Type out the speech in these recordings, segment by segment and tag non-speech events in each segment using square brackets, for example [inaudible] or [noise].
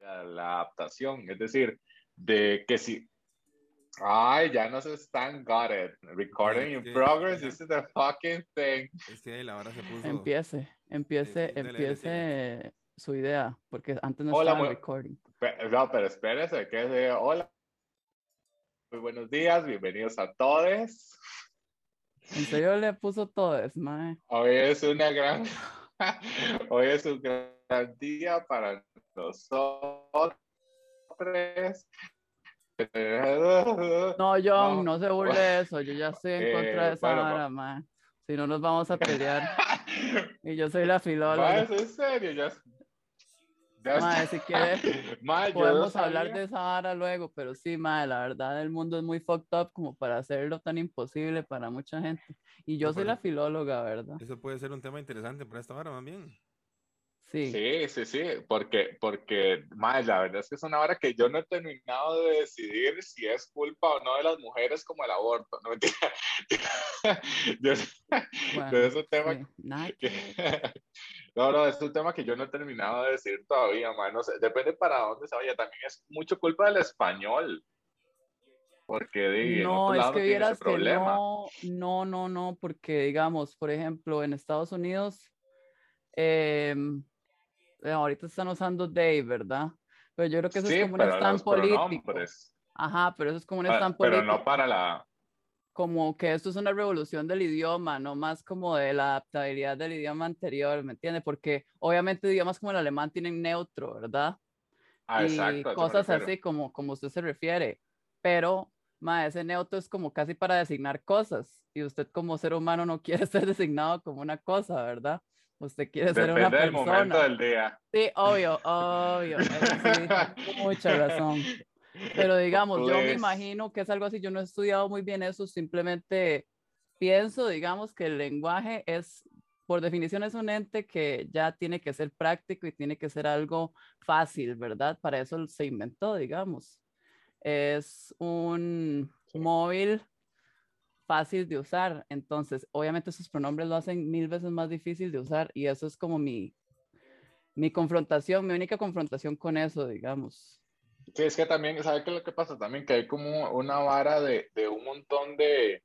la adaptación, es decir, de que si Ay, ya no se están got it. Recording in progress, this is the fucking thing. Es que la hora se puso. Empiece, empiece, empiece su idea, porque antes no Hola, estaba recording. no, pero espérese, que es hola. Muy buenos días, bienvenidos a todos. ¿En serio le puso todos, mae? Hoy es una gran, [laughs] hoy es un gran día para nosotros. No, John, no, se burle de eso. Yo ya estoy en contra de eh, esa vara, man. Si no, nos vamos a pelear. [laughs] y yo soy la filóloga. ¿Es en serio? Ya... Madre, si quieres, [laughs] podemos hablar de esa vara luego, pero sí, madre, la verdad, el mundo es muy fucked up como para hacerlo tan imposible para mucha gente. Y yo soy la filóloga, ¿verdad? Eso puede ser un tema interesante para esta vara, más bien. Sí. sí, sí, porque, porque, más la verdad es que es una hora que yo no he terminado de decidir si es culpa o no de las mujeres como el aborto, ¿no? [laughs] [laughs] yo, es un tema que, no, no, es un tema que yo no he terminado de decir todavía, man, no sé, depende para dónde se vaya, también es mucho culpa del español, porque di, no, es que vieras que no, no, no, no, porque digamos, por ejemplo, en Estados Unidos, eh, eh, ahorita están usando Dave, ¿verdad? Pero yo creo que eso es como un stand político. Ajá, pero eso es como un stand político. Pero no para la... Como que esto es una revolución del idioma, no más como de la adaptabilidad del idioma anterior, ¿me entiendes? Porque obviamente idiomas como el alemán tienen neutro, ¿verdad? Ah, y cosas así como, como usted se refiere. Pero, ma, ese neutro es como casi para designar cosas. Y usted como ser humano no [laughs] quiere ser designado como una cosa, ¿verdad? Usted quiere ser una persona. del momento del día. Sí, obvio, obvio. Sí, [laughs] mucha razón. Pero digamos, yo me pues imagino que es algo así. Yo no he estudiado muy bien eso, simplemente pienso, digamos, que el lenguaje es, por definición, es un ente que ya tiene que ser práctico y tiene que ser algo fácil, ¿verdad? Para eso se inventó, digamos. Es un móvil fácil de usar. Entonces, obviamente esos pronombres lo hacen mil veces más difícil de usar y eso es como mi, mi confrontación, mi única confrontación con eso, digamos. Sí, es que también, ¿sabe qué es lo que pasa? También que hay como una vara de, de un montón de,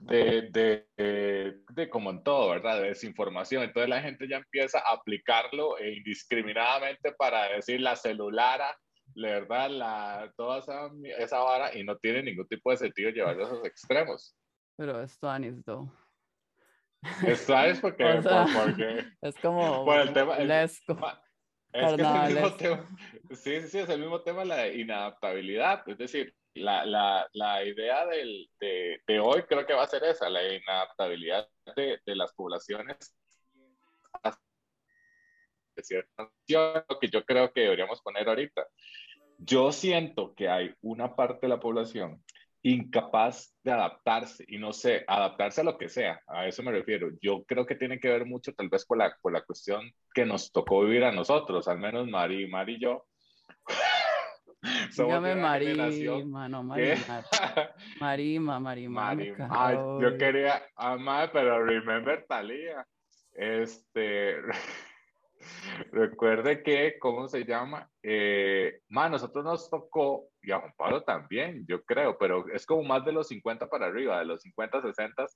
de, de, de, como en todo, ¿verdad? De desinformación. Entonces la gente ya empieza a aplicarlo indiscriminadamente para decir la celulara, la verdad, la, toda esa, esa vara y no tiene ningún tipo de sentido llevarlo a esos extremos. Pero es Tuanis, though. Es porque, [laughs] porque, es como por el tema, lesco. Es que es el mismo tema. Sí, sí, sí, es el mismo tema, la inadaptabilidad. Es decir, la, la, la idea del, de, de, hoy creo que va a ser esa, la inadaptabilidad de, de las poblaciones de cierta que yo creo que deberíamos poner ahorita. Yo siento que hay una parte de la población incapaz de adaptarse y no sé, adaptarse a lo que sea, a eso me refiero. Yo creo que tiene que ver mucho tal vez con la, con la cuestión que nos tocó vivir a nosotros, al menos Mari, Mari y yo. [laughs] Dígame Marima, no Marima. [laughs] Marima, Marima. Marima. Ay, yo quería amar, pero remember Talía. Este, [laughs] [laughs] Recuerde que, ¿cómo se llama? Eh, a nosotros nos tocó, y a Juan Pablo también, yo creo, pero es como más de los 50 para arriba, de los 50, 60,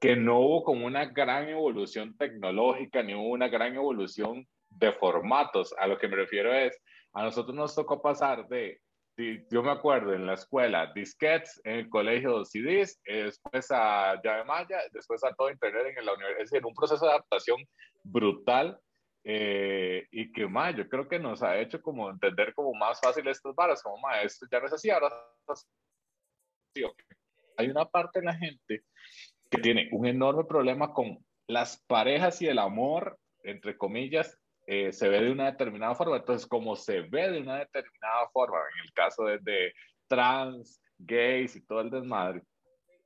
que no hubo como una gran evolución tecnológica, ni una gran evolución de formatos. A lo que me refiero es, a nosotros nos tocó pasar de, yo me acuerdo en la escuela, disquetes, en el colegio CDs, después a llave maya, después a todo internet en la universidad, es decir, un proceso de adaptación brutal eh, y que, más yo creo que nos ha hecho como entender como más fácil estas varas, como, ma, esto ya no es así, ahora es así. Hay una parte de la gente que tiene un enorme problema con las parejas y el amor, entre comillas, eh, se ve de una determinada forma. Entonces, como se ve de una determinada forma, en el caso de, de trans, gays y todo el desmadre,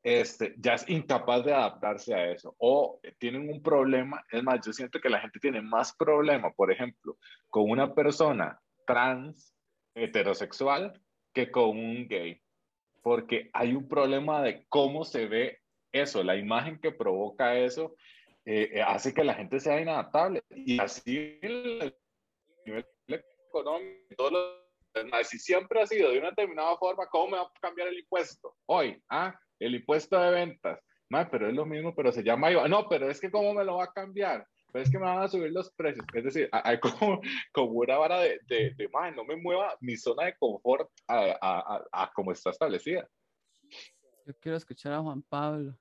este, ya es incapaz de adaptarse a eso o tienen un problema, es más, yo siento que la gente tiene más problema, por ejemplo, con una persona trans heterosexual que con un gay, porque hay un problema de cómo se ve eso, la imagen que provoca eso eh, eh, hace que la gente sea inadaptable y así el nivel económico, todos los, si siempre ha sido de una determinada forma, ¿cómo me va a cambiar el impuesto? Hoy, ¿ah? El impuesto de ventas. pero es lo mismo, pero se llama IVA. No, pero es que ¿cómo me lo va a cambiar? Pero es que me van a subir los precios. Es decir, hay como, [laughs] como una vara de, de, de no me mueva mi zona de confort a, a, a, como está establecida. Yo quiero escuchar a Juan Pablo.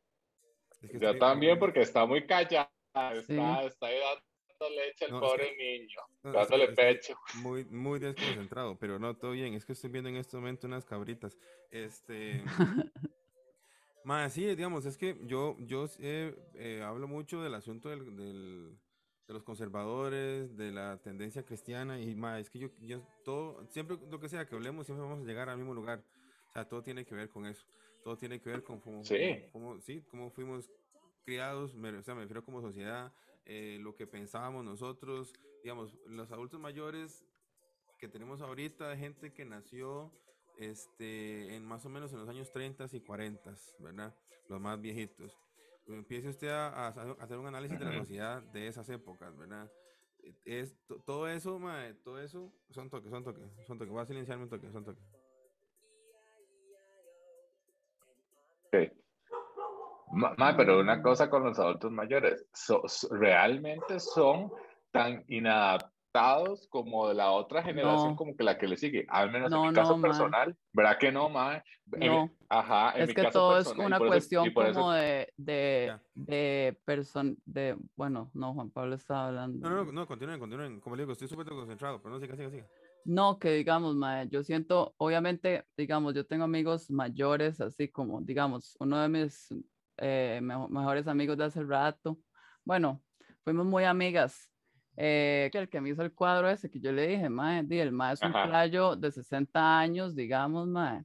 Yo también, porque está muy callado. Está, está ahí dando leche al pobre niño, dándole pecho. Muy, muy desconcentrado, pero no, todo bien. Es que estoy viendo en este momento unas cabritas. Este. [laughs] Más sí, digamos, es que yo, yo eh, hablo mucho del asunto del, del, de los conservadores, de la tendencia cristiana y más, es que yo, yo, todo, siempre lo que sea que hablemos, siempre vamos a llegar al mismo lugar. O sea, todo tiene que ver con eso. Todo tiene que ver con cómo, sí. Cómo, sí, cómo fuimos criados, me, o sea, me refiero como sociedad, eh, lo que pensábamos nosotros, digamos, los adultos mayores que tenemos ahorita, gente que nació este, en más o menos en los años 30 y 40, ¿verdad? Los más viejitos. Empiece usted a, hacer un análisis de la sociedad de esas épocas, ¿verdad? Es, todo eso, mae, todo eso, son toques, son toques, son toques. Voy a silenciarme un toque, son toques. Sí. pero una cosa con los adultos mayores, realmente son tan inadaptados como de la otra generación, como que la que le sigue. Al menos en mi caso personal, ¿verdad que no? No. Ajá, es que todo es una cuestión como de, de, de person, de, bueno, no, Juan Pablo estaba hablando. No, no, no, continúen, continúen. Como le digo, estoy súper concentrado, pero no, siga, siga, siga. No, que digamos, mae, yo siento, obviamente, digamos, yo tengo amigos mayores, así como, digamos, uno de mis eh, mejores amigos de hace rato, bueno, fuimos muy amigas eh, que el que me hizo el cuadro ese, que yo le dije, mae, el mae es un playo de 60 años, digamos, mae.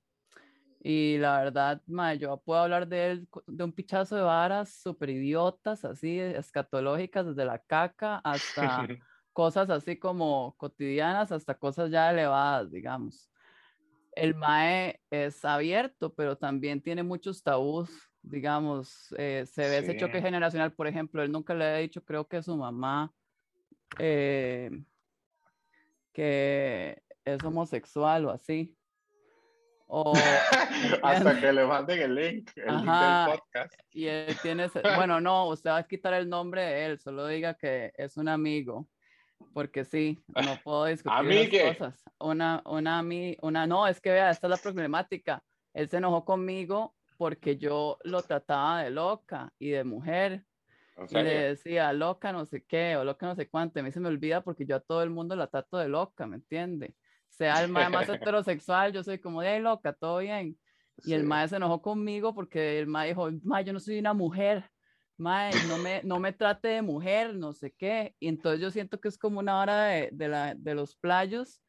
Y la verdad, mae, yo puedo hablar de él, de un pichazo de varas súper idiotas, así, escatológicas, desde la caca hasta [laughs] cosas así como cotidianas, hasta cosas ya elevadas, digamos. El mae es abierto, pero también tiene muchos tabús, digamos, eh, se ve ese choque generacional, por ejemplo, él nunca le ha dicho, creo que su mamá, eh, que es homosexual o así. O, [laughs] Hasta que le manden el link, el link del podcast. Y él tiene, [laughs] bueno, no, usted va a quitar el nombre de él, solo diga que es un amigo, porque sí, no puedo discutir las cosas. Una, una, una, no, es que vea, esta es la problemática. Él se enojó conmigo porque yo lo trataba de loca y de mujer y le decía loca no sé qué o loca no sé cuánto. a mí se me olvida porque yo a todo el mundo la trato de loca, ¿me entiende? Sea el más, [laughs] heterosexual, yo soy como de loca, todo bien. Y el mae se enojó conmigo porque el mae dijo, mae, yo no soy una mujer, mae, no me, no me trate de mujer, no sé qué. Y entonces yo siento que es como una hora de, de, la, de los playos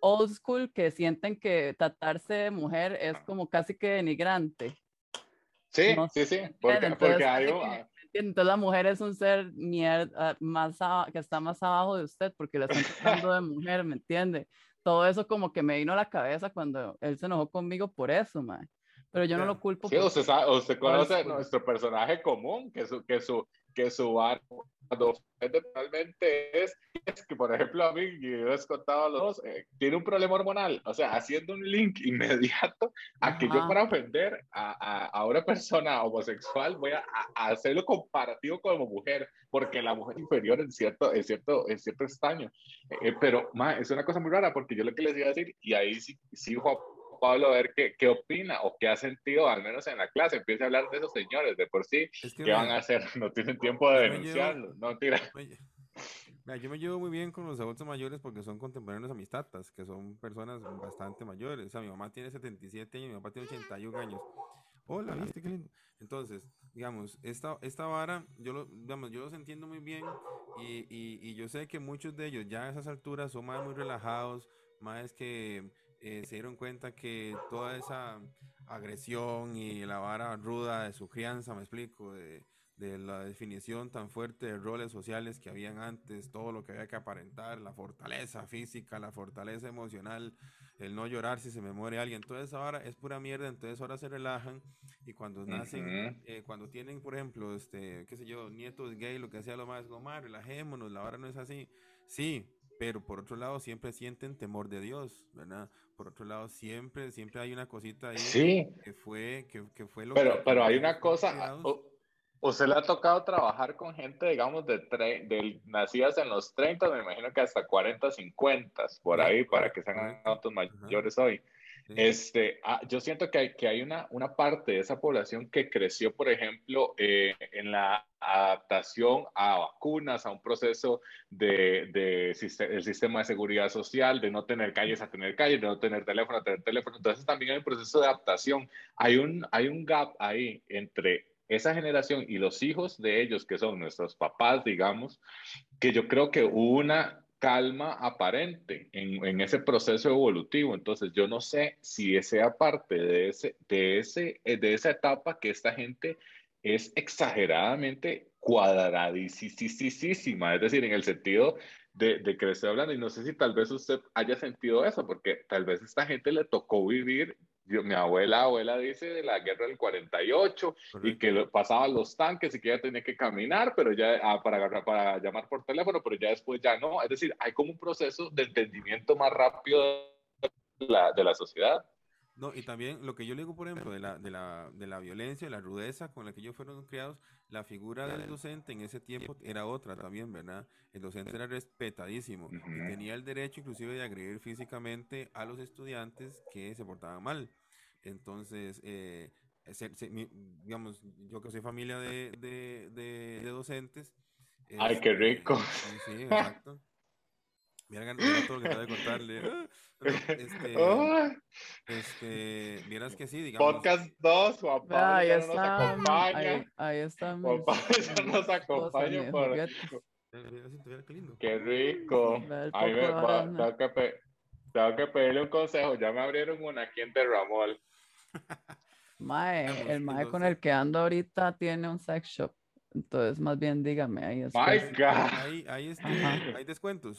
old school que sienten que tratarse de mujer es como casi que denigrante. Sí, sí, sí, porque, porque hay, entonces la mujer es un ser mierda, más que está más abajo de usted porque la están tratando de mujer, ¿me entiende? Todo eso como que me vino a la cabeza cuando él se enojó conmigo por eso, mae. Pero yo no lo culpo. Sí, usted, sabe, usted conoce nuestro personaje común, que su, que su, que su barco totalmente es, es, que, por ejemplo, a mí, yo les contado a los dos, eh, tiene un problema hormonal, o sea, haciendo un link inmediato a que yo para ofender a, a, una persona homosexual voy a, a, hacerlo comparativo como mujer, porque la mujer inferior en cierto, en cierto, en cierto estaño. Eh, pero, ma, es una cosa muy rara, porque yo lo que les iba a decir, y ahí sí, sí Juan Pablo a ver qué, qué, opina o qué ha sentido, al menos en la clase. Empiece a hablar de esos señores de por sí. ¿Qué van a hacer? [laughs] No tienen tiempo de denunciarlo. no tira. yo me llevo muy bien con los adultos mayores porque son contemporáneos a mis tatas, que son personas bastante mayores. O sea, mi mamá tiene 77 años, mi papá tiene 81 años. Hola, ¿viste qué lindo? Entonces, digamos, esta, esta vara, yo, lo, digamos, yo los entiendo muy bien y, y, y yo sé que muchos de ellos ya a esas alturas son más muy relajados, más que eh, se dieron cuenta que toda esa agresión y la vara ruda de su crianza, me explico, de, de la definición tan fuerte de roles sociales que habían antes, todo lo que había que aparentar, la fortaleza física, la fortaleza emocional, el no llorar si se me muere alguien, toda esa vara es pura mierda, entonces ahora se relajan y cuando nacen, eh, cuando tienen, por ejemplo, este, qué sé yo, nietos gay, lo que sea lo más, como, relajémonos, la vara no es así, sí, pero por otro lado siempre sienten temor de Dios, ¿verdad? Por otro lado siempre, siempre hay una cosita ahí sí. que fue, que, que fue lo pero, que... Pero hay una cosa, o, se le ha tocado trabajar con gente, digamos, de, de nacidas en los 30, me imagino que hasta 40, 50, por ahí, para que sean autos mayores hoy. Este, ah, yo siento que hay, que hay una, una parte de esa población que creció, por ejemplo, eh, en la adaptación a vacunas, a un proceso de, de el sistema de seguridad social, de no tener calles a tener calles, de no tener teléfono a tener teléfono. Entonces también hay un proceso de adaptación. Hay un, hay un gap ahí entre esa generación y los hijos de ellos, que son nuestros papás, digamos, que yo creo que hubo una calma aparente en, en, ese proceso evolutivo. Entonces, yo no sé si sea parte de, ese, de, ese, de esa etapa que esta gente es exageradamente cuadradísima, es decir, en el sentido de, de que le estoy hablando, y no sé si tal vez usted haya sentido eso, porque tal vez esta gente le tocó vivir mi abuela, abuela dice de la guerra del 48 y que pasaban los tanques y que ella tenía que caminar, pero ya ah, para, para llamar por teléfono, pero ya después ya no. Es decir, hay como un proceso de entendimiento más rápido de la, de la sociedad. No, y también lo que yo le digo, por ejemplo, de la, de, la, de la violencia, la rudeza con la que ellos fueron criados, la figura del docente en ese tiempo era otra también, ¿verdad? El docente era respetadísimo y tenía el derecho inclusive de agredir físicamente a los estudiantes que se portaban mal. Entonces, eh, digamos, yo que soy familia de, de, de, docentes. Ay, qué este, rico. Sí, exacto. Mira, mira todo lo que te voy a contarle. [laughs] Este, este, miras que sí, digamos. Podcast 2, Juan Pablo ahí está, nos acompaña. Ahí, ahí está. Juan Pablo [laughs] nos acompaña por... Qué rico. Ahí me, tengo, que tengo que pedirle un consejo. Ya me abrieron una aquí en Terramol. [laughs] Mae, el mae con el que ando ahorita tiene un sex shop. Entonces, más bien dígame ahí. My God. Ahí, ahí este, hay descuentos.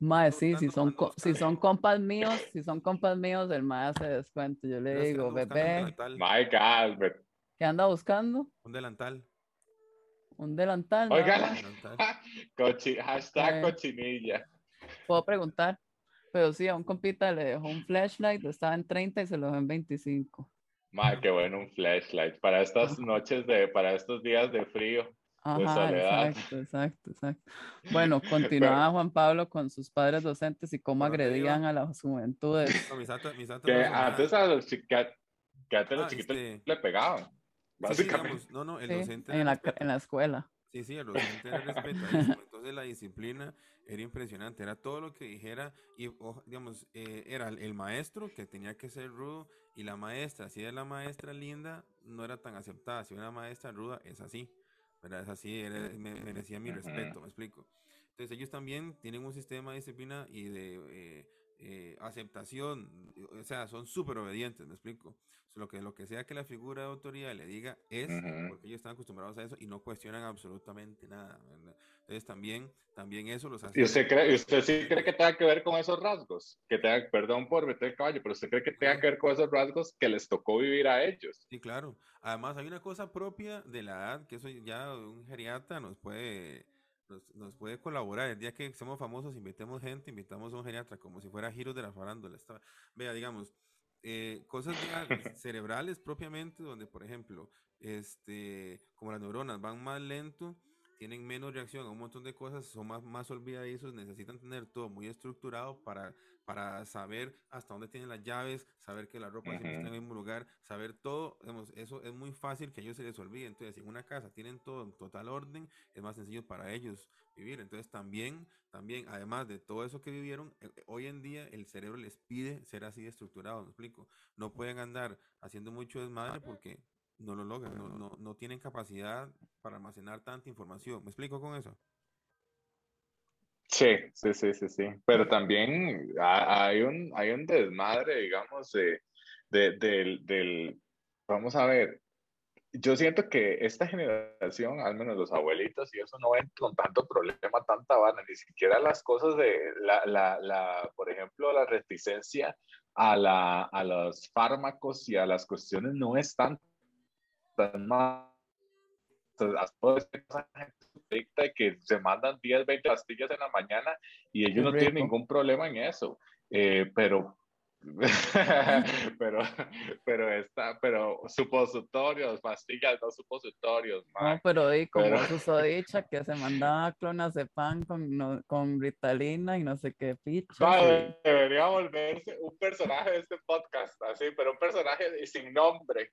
Mae, sí, si son, si son compas míos, si son compas míos, el mae hace descuento. Yo le digo, bebé. My God. ¿Qué anda buscando? Un delantal. Un delantal. Oiga, [laughs] hashtag eh, cochinilla. Puedo preguntar. Pero sí, a un compita le dejó un flashlight, estaba en 30 y se lo dejó en 25. Madre, qué bueno un flashlight para estas noches de, para estos días de frío. Ajá, exacto, exacto, exacto. Bueno, [laughs] continuaba Juan Pablo con sus padres docentes y cómo agredían a las juventudes. que antes a los, chiquitos, que antes los ah, chiquitos este le pegaban, básicamente. no, no, el docente en, la, en la escuela. Sí, sí, el docente era respetadísimo. Entonces la disciplina era impresionante, era todo lo que dijera y, digamos, eh, era el maestro que tenía que ser rudo y la maestra, si era la maestra linda, no era tan aceptada, si era una maestra ruda, es así, ¿verdad? Es así, merecía mi respeto, me explico. Entonces ellos también tienen un sistema de disciplina y de eh, eh, aceptación, o sea, son súper obedientes, me explico. Lo que, lo que sea que la figura de autoridad le diga es, porque ellos están acostumbrados a eso y no cuestionan absolutamente nada. Entonces también, también eso los hace... ¿Y usted, cree, usted sí cree que tenga que ver con esos rasgos? Que tenga, perdón por meter el caballo, pero ¿usted cree que tenga que ver con esos rasgos que les tocó vivir a ellos? Sí, claro. Además hay una cosa propia de la edad, que eso ya un geriatra nos puede nos, puede colaborar. El día que somos famosos, invitemos gente, invitamos a un geriatra, como si fuera giros de la farándula. vea, digamos, eh, cosas [laughs] cerebrales propiamente, donde, por ejemplo, este, como las neuronas van más lento, tienen menos reacción a un montón de cosas, son más, más olvidadizos, necesitan tener todo muy estructurado para, para saber hasta dónde tienen las llaves, saber que la ropa siempre está en el mismo lugar, saber todo, eso es muy fácil que a ellos se les olvide. Entonces, si en una casa tienen todo en total orden, es más sencillo para ellos vivir. Entonces, también, también, además de todo eso que vivieron, eh, hoy en día el cerebro les pide ser así estructurado, ¿me explico? No pueden andar haciendo mucho desmadre porque no lo logran, no, no, no tienen capacidad para almacenar tanta información. ¿Me explico con eso? Sí, sí, sí, sí, sí. Pero también hay un, hay un desmadre, digamos, de, del, del, vamos a ver, yo siento que esta generación, al menos los abuelitos y eso, no ven con tanto problema, tanta vana, ni siquiera las cosas de, la, la, la, por ejemplo, la reticencia a, la, a los fármacos y a las cuestiones no es tan más que se mandan 10, 20 pastillas en la mañana y ellos no tienen ningún problema en eso. Eh, pero [laughs] pero, pero está, pero supositorios, pastillas, no supositorios. No, pero di como pero... dicha que se mandaba clonas de pan con, con Ritalina y no sé qué picha. Debería volverse un personaje de este podcast, así, pero un personaje sin nombre.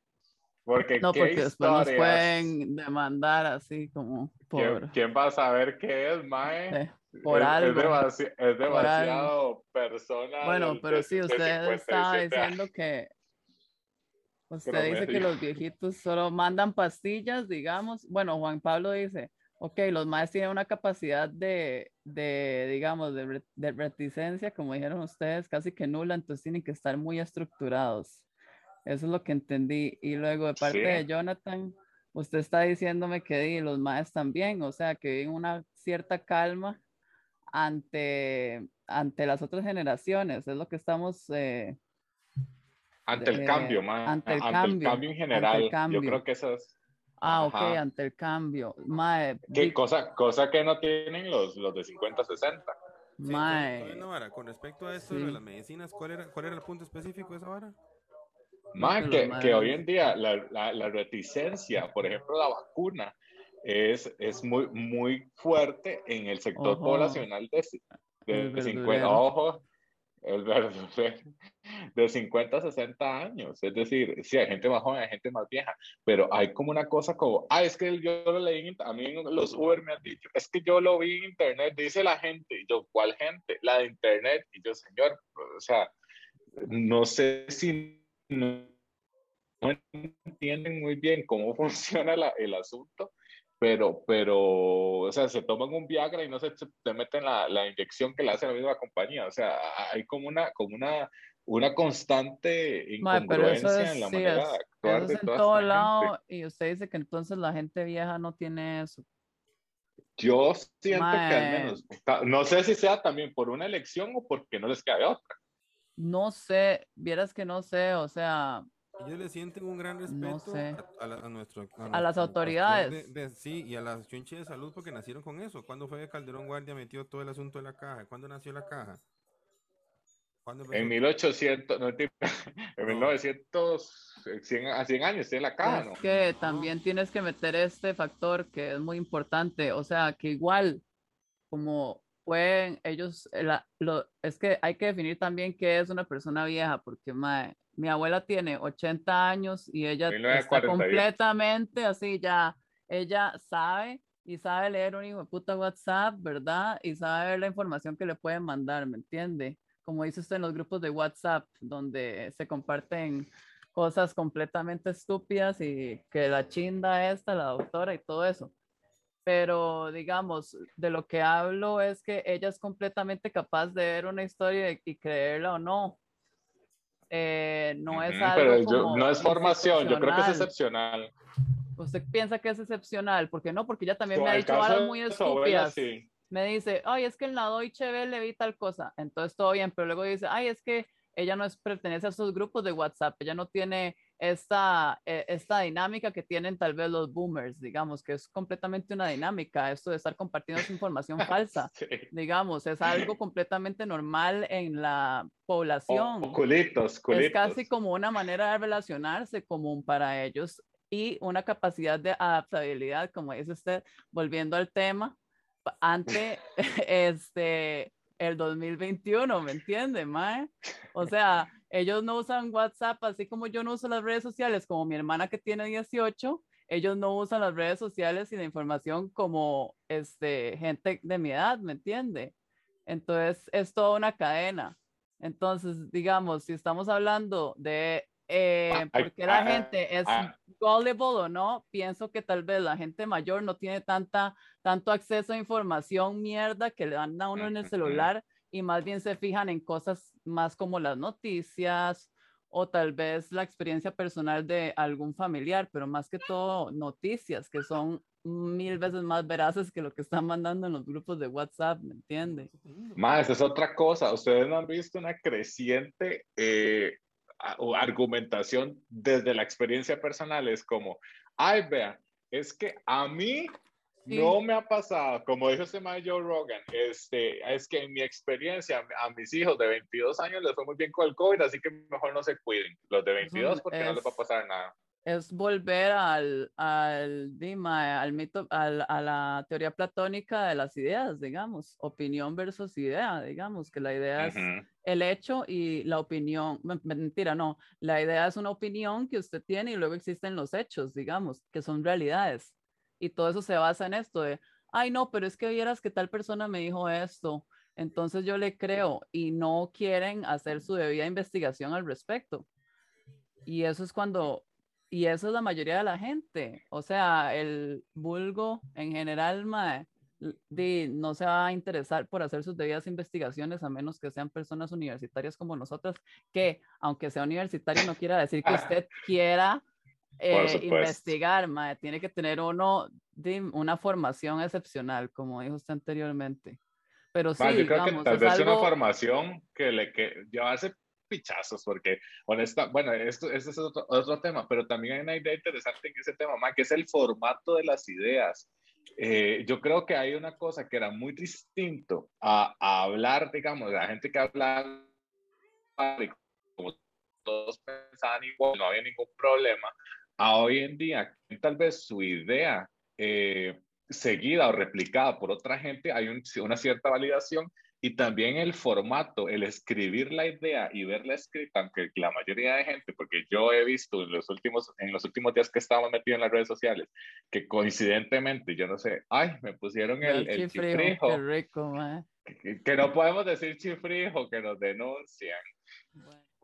Porque no, porque después nos pueden demandar así como por... ¿Quién, va a saber qué es, Mae? por es, algo. Es, demasiado persona. Bueno, pero sí, usted está diciendo que... Usted dice que los viejitos solo mandan pastillas, digamos. Bueno, Juan Pablo dice, ok, los maes tienen una capacidad de, de digamos, de, de reticencia, como dijeron ustedes, casi que nula, entonces tienen que estar muy estructurados. Eso es lo que entendí. Y luego de parte de Jonathan, usted está diciéndome que los maes también, o sea, que viven una cierta calma ante, ante las otras generaciones. Es lo que estamos... Eh, ante el cambio, mae. Ante, el, cambio, en general. Yo creo que eso es... Ah, ok, ante el cambio. Mae, ¿Qué cosa, cosa que no tienen los, los de 50, 60. mae. con respecto a esto de las medicinas, ¿cuál era, ¿cuál era el punto específico de esa vara? Más que, que, hoy en día la, la, reticencia, por ejemplo, la vacuna, es, es muy, muy fuerte en el sector poblacional de, de, 50, ojo, el de 50 a 60 años. Es decir, sí, hay gente más joven, hay gente más vieja, pero hay como una cosa como, ah, es que yo lo leí, a mí los Uber me han dicho, es que yo lo vi en internet, dice la gente, y yo, ¿cuál gente? La de internet, y yo, señor, o sea, no sé si no entienden muy bien cómo [laughs] funciona el asunto, pero, pero, o sea, se toman un Viagra y no se te meten la, la inyección que le hace la misma compañía. O sea, hay como una, como una, una constante incongruencia en la manera de actuar de en todo lado y usted dice que entonces la gente vieja no tiene eso. Yo siento que al menos, no sé si sea también por una elección o porque no les queda otra. No sé, vieras que no sé, o sea, ellos le sienten un gran respeto a, a, nuestro, a, las autoridades. sí, y a las chunches de salud porque nacieron con eso. ¿Cuándo fue que Calderón Guardia metió todo el asunto de la caja? ¿Cuándo nació la caja? En 1800, no, [laughs] en 1900, 100, a 100 años tiene la caja, ¿no? Es que también tienes que meter este factor que es muy importante, o sea, que igual, como pueden ellos, la, lo, es que hay que definir también qué es una persona vieja, porque mae, mi abuela tiene 80 años y ella está completamente así ya, ella sabe y sabe leer un hijo de puta WhatsApp, ¿verdad? Y sabe ver la información que le pueden mandar, ¿me entiende? Como dice usted en los grupos de WhatsApp, donde se comparten cosas completamente estúpidas y que la chinda esta, la doctora y todo eso. Pero digamos, de lo que hablo es que ella es completamente capaz de ver una historia y creerla o no, eh, no es algo no es formación, yo creo que es excepcional. ¿Usted piensa que es excepcional? ¿Por qué no? Porque ella también me ha dicho algo muy estúpidas. Me dice, ay, es que en la Deutsche Welle vi tal cosa. Entonces todo bien, pero luego dice, ay, es que ella no es, pertenece a esos grupos de WhatsApp, ella no tiene esta, eh, esta dinámica que tienen tal vez los boomers, digamos, que es completamente una dinámica, esto de estar compartiendo información [laughs] falsa, digamos, es algo completamente normal en la población. Es casi como una manera de relacionarse común para ellos y una capacidad de adaptabilidad, como dice usted, volviendo al tema, ante [laughs] este el 2021, ¿me entiende, Mae? O sea, ellos no usan WhatsApp, así como yo no uso las redes sociales, como mi hermana que tiene 18, ellos no usan las redes sociales y la información como este, gente de mi edad, ¿me entiende? Entonces, es toda una cadena. Entonces, digamos, si estamos hablando de eh, por qué la gente es gullible o no, pienso que tal vez la gente mayor no tiene tanta, tanto acceso a información mierda que le dan a uno en el celular y más bien se fijan en cosas más como las noticias o tal vez la experiencia personal de algún familiar, pero más que todo noticias que son mil veces más veraces que lo que están mandando en los grupos de WhatsApp, ¿me entiende? Más, es otra cosa. Ustedes no han visto una creciente eh, argumentación desde la experiencia personal. Es como, ay, vea, es que a mí no me ha pasado, como dijo este man Joe Rogan, este, es que en mi experiencia a mis hijos de 22 años les fue muy bien con el COVID, así que mejor no se cuiden, los de 22 porque no les va a pasar nada. Es volver al, al, al mito, al, a la teoría platónica de las ideas, digamos, opinión versus idea, digamos, que la idea es el hecho y la opinión, mentira, no, la idea es una opinión que usted tiene y luego existen los hechos, digamos, que son realidades. Y todo eso se basa en esto de, ay, no, pero es que vieras que tal persona me dijo esto, entonces yo le creo y no quieren hacer su debida investigación al respecto. Y eso es cuando, y eso es la mayoría de la gente, o sea, el vulgo en general, no se va a interesar por hacer sus debidas investigaciones a menos que sean personas universitarias como nosotras, que aunque sea universitario no quiera decir que usted quiera eh, investigar, tiene que tener uno de una formación excepcional, como dijo usted anteriormente. Pero sí, yo creo que tal vez una formación que le que llevarse pichazos, porque honesta, bueno, esto, este es otro, otro, tema, pero también hay una idea interesante en ese tema, que es el formato de las ideas. Eh, yo creo que hay una cosa que era muy distinto a, a hablar, digamos, de la gente que habla como todos pensaban igual, no había ningún problema, a hoy en día, tal vez su idea eh, seguida o replicada por otra gente, hay una cierta validación y también el formato, el escribir la idea y verla escrita, aunque la mayoría de gente, porque yo he visto en los últimos, en los últimos días que estaba metido en las redes sociales, que coincidentemente, yo no sé, ay, me pusieron el, el, chifrijo. que, no podemos decir chifrijo, que nos denuncian.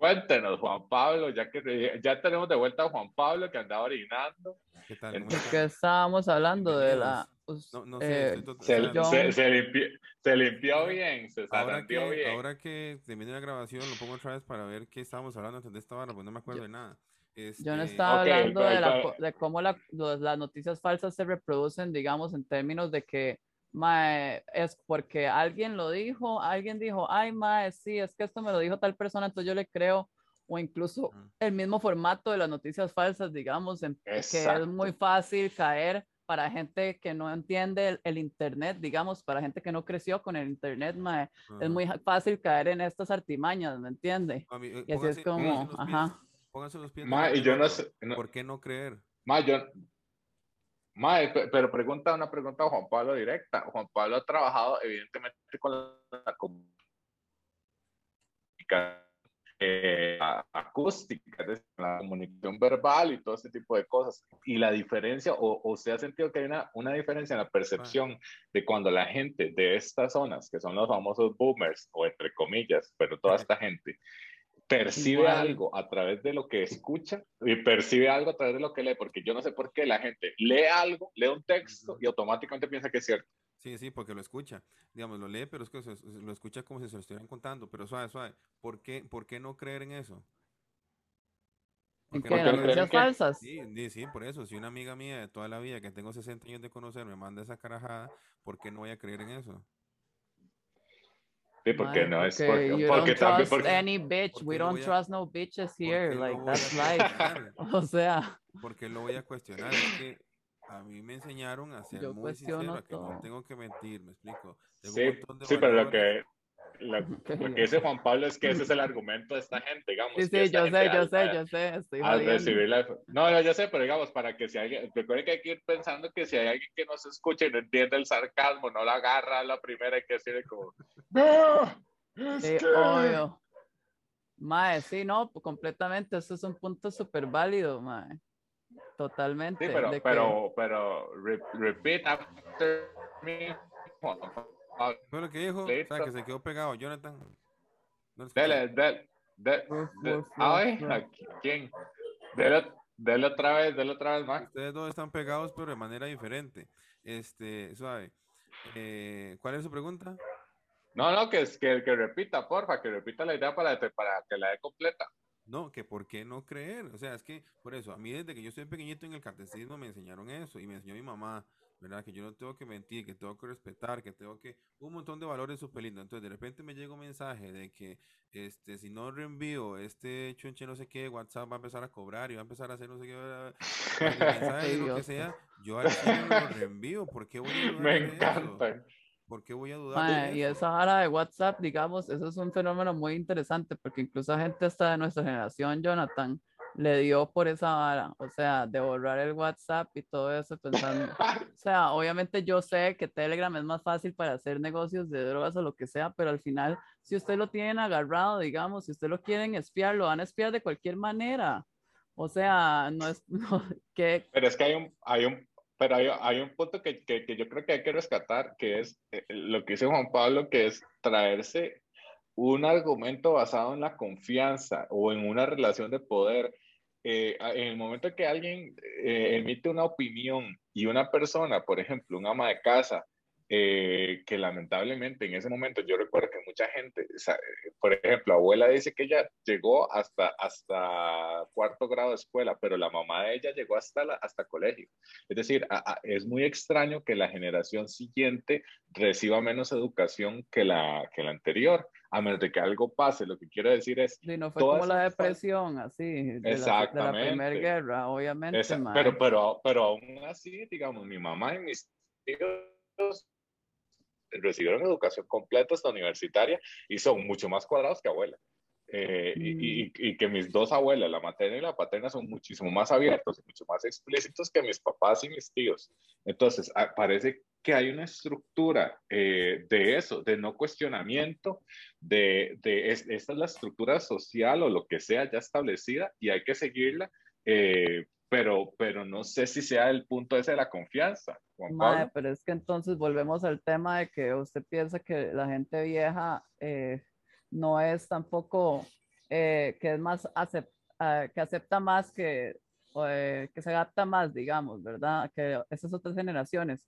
Cuéntenos, Juan Pablo, ya que ya tenemos de vuelta a Juan Pablo que andaba orinando. ¿Qué tal? que estábamos hablando de la... No, no sé, eh, se, limpió, se, limpió, bien, se ahora que, bien. Ahora que termine la grabación, lo pongo otra vez para ver qué estábamos hablando antes de esta barra, pues no me acuerdo de nada. Yo no este, estaba hablando de, la, de, cómo la, las noticias falsas se reproducen, digamos, en términos de que mae, es porque alguien lo dijo, alguien dijo, ay, mae, sí, es que esto me lo dijo tal persona, entonces yo le creo, o incluso el mismo formato de las noticias falsas, digamos, en, que es muy fácil caer para gente que no entiende el, Internet, digamos, para gente que no creció con el Internet, mae, es muy fácil caer en estas artimañas, ¿me entiende? Eh, y así es como, ajá. Pónganse los pies. y yo no sé. ¿Por qué no creer? Ma, yo, Mae, pero pregunta una pregunta a Juan Pablo directa. Juan Pablo ha trabajado evidentemente con la comunicación eh, acústica, la comunicación verbal y todo ese tipo de cosas. Y la diferencia, o, o se ha sentido que hay una, una diferencia en la percepción de cuando la gente de estas zonas, que son los famosos boomers, o entre comillas, pero toda esta gente, percibe algo a través de lo que escucha y percibe algo a través de lo que lee, porque yo no sé por qué la gente lee algo, lee un texto y automáticamente piensa que es cierto. Sí, sí, porque lo escucha. Digamos, lo lee, pero es que lo escucha como si se lo estuvieran contando. Pero suave, suave. ¿Por qué, por qué no creer en eso? ¿En qué? ¿Las noticias falsas? Sí, sí, por eso. Si una amiga mía de toda la vida que tengo 60 años de conocer me manda esa carajada, ¿por qué no voy a creer en eso? Sí, porque no es porque, you porque don't trust porque, any bitch. We don't trust no bitches here. Like that's life. [laughs] o sea. Porque lo voy a cuestionar. Es que a mí me enseñaron a ser muy sincero, a que no tengo que mentir, me explico. Tengo sí, sí pero lo que lo, que dice Juan Pablo es que ese es el argumento de esta gente, digamos. Sí, sí, yo sé, yo sé, yo sé, estoy al recibir la... No, no, yo sé, pero digamos, para que si alguien, recuerden que hay que ir pensando que si hay alguien que no se escucha y no entiende el sarcasmo, no la agarra a la primera, hay que decirle como, ¡No! Es sí, obvio. Mae, sí, no, completamente, eso es un punto súper válido, mae. Totalmente. Sí, pero, pero, pero, repeat after me. Fue lo que dijo, o sea, que se quedó pegado, Jonathan. dale, dale, dale, ay, ¿quién? Dale, otra vez, dale otra vez más. Ustedes dos están pegados, pero de manera diferente. Este, suave. Eh, ¿Cuál es su pregunta? No, no, que, que, que repita, porfa, que repita la idea para, para que la dé completa. No, que por qué no creer. O sea, es que por eso, a mí desde que yo estoy pequeñito en el catecismo me enseñaron eso y me enseñó mi mamá ¿verdad? Que yo no tengo que mentir, que tengo que respetar, que tengo que... Un montón de valores súper lindos. Entonces, de repente me llega un mensaje de que este, si no reenvío este chunche no sé qué, WhatsApp va a empezar a cobrar y va a empezar a hacer no sé qué, [laughs] mensaje, lo que sea, yo al final lo reenvío. ¿Por qué voy a [laughs] dudar Me encanta. ¿Por qué voy a dudar? y esa hora de WhatsApp, digamos, eso es un fenómeno muy interesante porque incluso gente hasta de nuestra generación, Jonathan, le dio por esa vara, o sea, de borrar el WhatsApp y todo eso pensando, o [laughs] sea, obviamente yo sé que Telegram es más fácil para hacer negocios de drogas o lo que sea, pero al final, si usted lo tienen agarrado, digamos, si usted lo quieren espiar, lo van a espiar de cualquier manera. O sea, no es [laughs] que... Pero es que hay un, hay un, pero hay, hay un punto que, que, que, yo creo que hay que rescatar, que es eh, lo que dice Juan Pablo, que es traerse un argumento basado en la confianza o en una relación de poder eh, en el momento que alguien eh, emite una opinión y una persona, por ejemplo, un ama de casa, eh, que lamentablemente en ese momento yo recuerdo que mucha gente, por ejemplo, abuela dice que ella llegó hasta, hasta cuarto grado de escuela, pero la mamá de ella llegó hasta, la, hasta colegio. Es decir, es muy extraño que la generación siguiente reciba menos educación que la, que la anterior, a menos de que algo pase. Lo que quiero decir es... Sí, no fue como la depresión, así, de Exactamente. La, de la Primera Guerra, obviamente. pero, pero, pero aún así, digamos, mi mamá y mis tíos recibieron educación completa hasta universitaria y son mucho más cuadrados que abuela. Eh, y, mm. y, que mis dos abuelas, la materna y la paterna, son muchísimo más abiertos y mucho más explícitos que mis papás y mis tíos. Entonces, ah, parece que hay una estructura eh, de eso, de no cuestionamiento, de, de esta es la estructura social o lo que sea ya establecida y hay que seguirla, eh, pero, pero no sé si sea el punto ese de la confianza. Juan pero es que entonces volvemos al tema de que usted piensa que la gente vieja eh, no es tampoco, eh, que es más, ah, que acepta más que, eh, que se adapta más, digamos, ¿verdad? Que esas otras generaciones.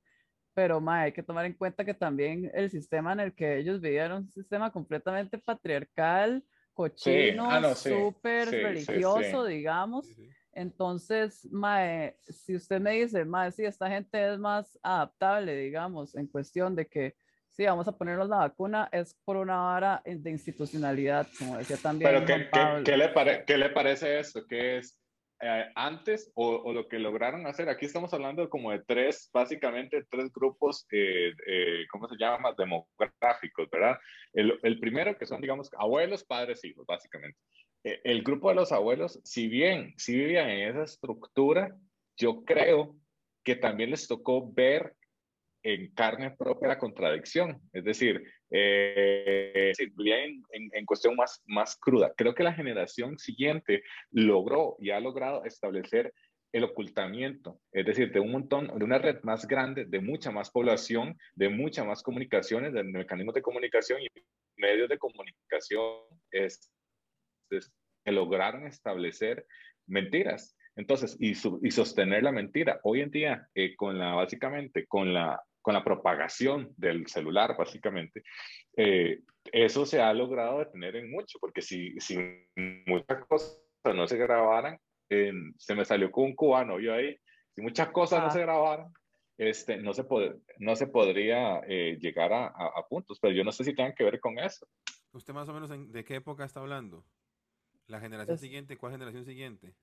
Pero ma, hay que tomar en cuenta que también el sistema en el que ellos vivieron, un sistema completamente patriarcal, cochino, ah, súper religioso, digamos. Entonces, mae, si usted me dice, mae, si esta gente es más adaptable, digamos, en cuestión de que sí, vamos a ponernos la vacuna, es por una vara de institucionalidad, como decía también. Pero, ¿qué, ¿qué, ¿qué, le ¿qué le parece esto? ¿Qué es eh, antes o, o, lo que lograron hacer? Aquí estamos hablando como de tres, básicamente tres grupos, eh, eh, ¿cómo se llama? Demográficos, ¿verdad? El, el primero que son, digamos, abuelos, padres, hijos, básicamente. Eh, el grupo de los abuelos, si bien si vivían en esa estructura, yo creo que también les tocó ver en carne propia la contradicción, es decir, eh, en, en, cuestión más, más cruda. Creo que la generación siguiente logró y ha logrado establecer el ocultamiento, es decir, de un montón, de una red más grande, de mucha más población, de mucha más comunicaciones, de mecanismos de comunicación y medios de comunicación es, que lograron establecer mentiras. Entonces, y, y sostener la mentira. Hoy en día, eh, con la, básicamente, con la, con la propagación del celular, básicamente, eh, eso se ha logrado detener en mucho, porque si, si muchas cosas no se grabaran, se me salió con un cubano, yo ahí, si muchas cosas no se grabaran, este, no, se no se podría eh, llegar a, a, puntos, pero yo no sé si tengan que ver con eso. ¿Usted más o menos de qué época está hablando? ¿La generación siguiente? ¿Cuál generación siguiente?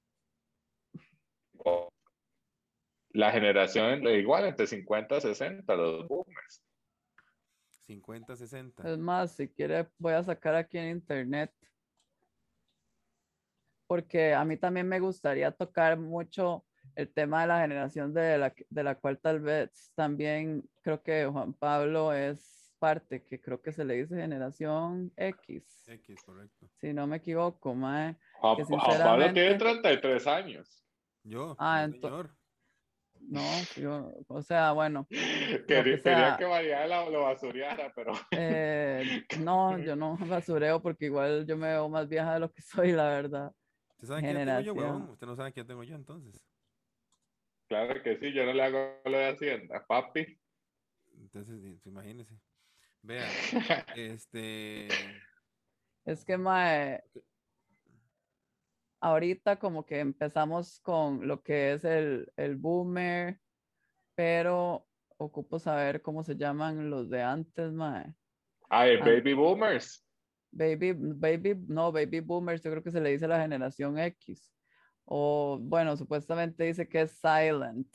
La generación igual, entre 50 y 60, los boomers. 50, 60. Es más, si quiere, voy a sacar aquí en internet. Porque a mí también me gustaría tocar mucho el tema de la generación de la, de la cual tal vez también creo que Juan Pablo es parte, que creo que se le dice generación X. X, correcto. Si no me equivoco, mae. Que sinceramente... Pablo tiene 33 años. Yo, ah, señor. No, yo, o sea, bueno. [laughs] Quería que, María lo basureara, pero. [laughs] Eh, no, yo no [laughs] basureo porque igual yo me veo más vieja de lo que soy, la verdad. ¿Usted sabe quién tengo yo, weón? Usted no sabe quién tengo yo entonces. Claro que sí, yo no le hago lo de Hacienda, papi. Entonces, imagínese. Vean, este. Es que, mae, ahorita como que empezamos con lo que es el, el boomer, pero ocupo saber cómo se llaman los de antes, mae. Ay, Ah. baby boomers. Baby, baby, no, baby boomers, yo creo que se le dice la generación X. O bueno, supuestamente dice que es silent.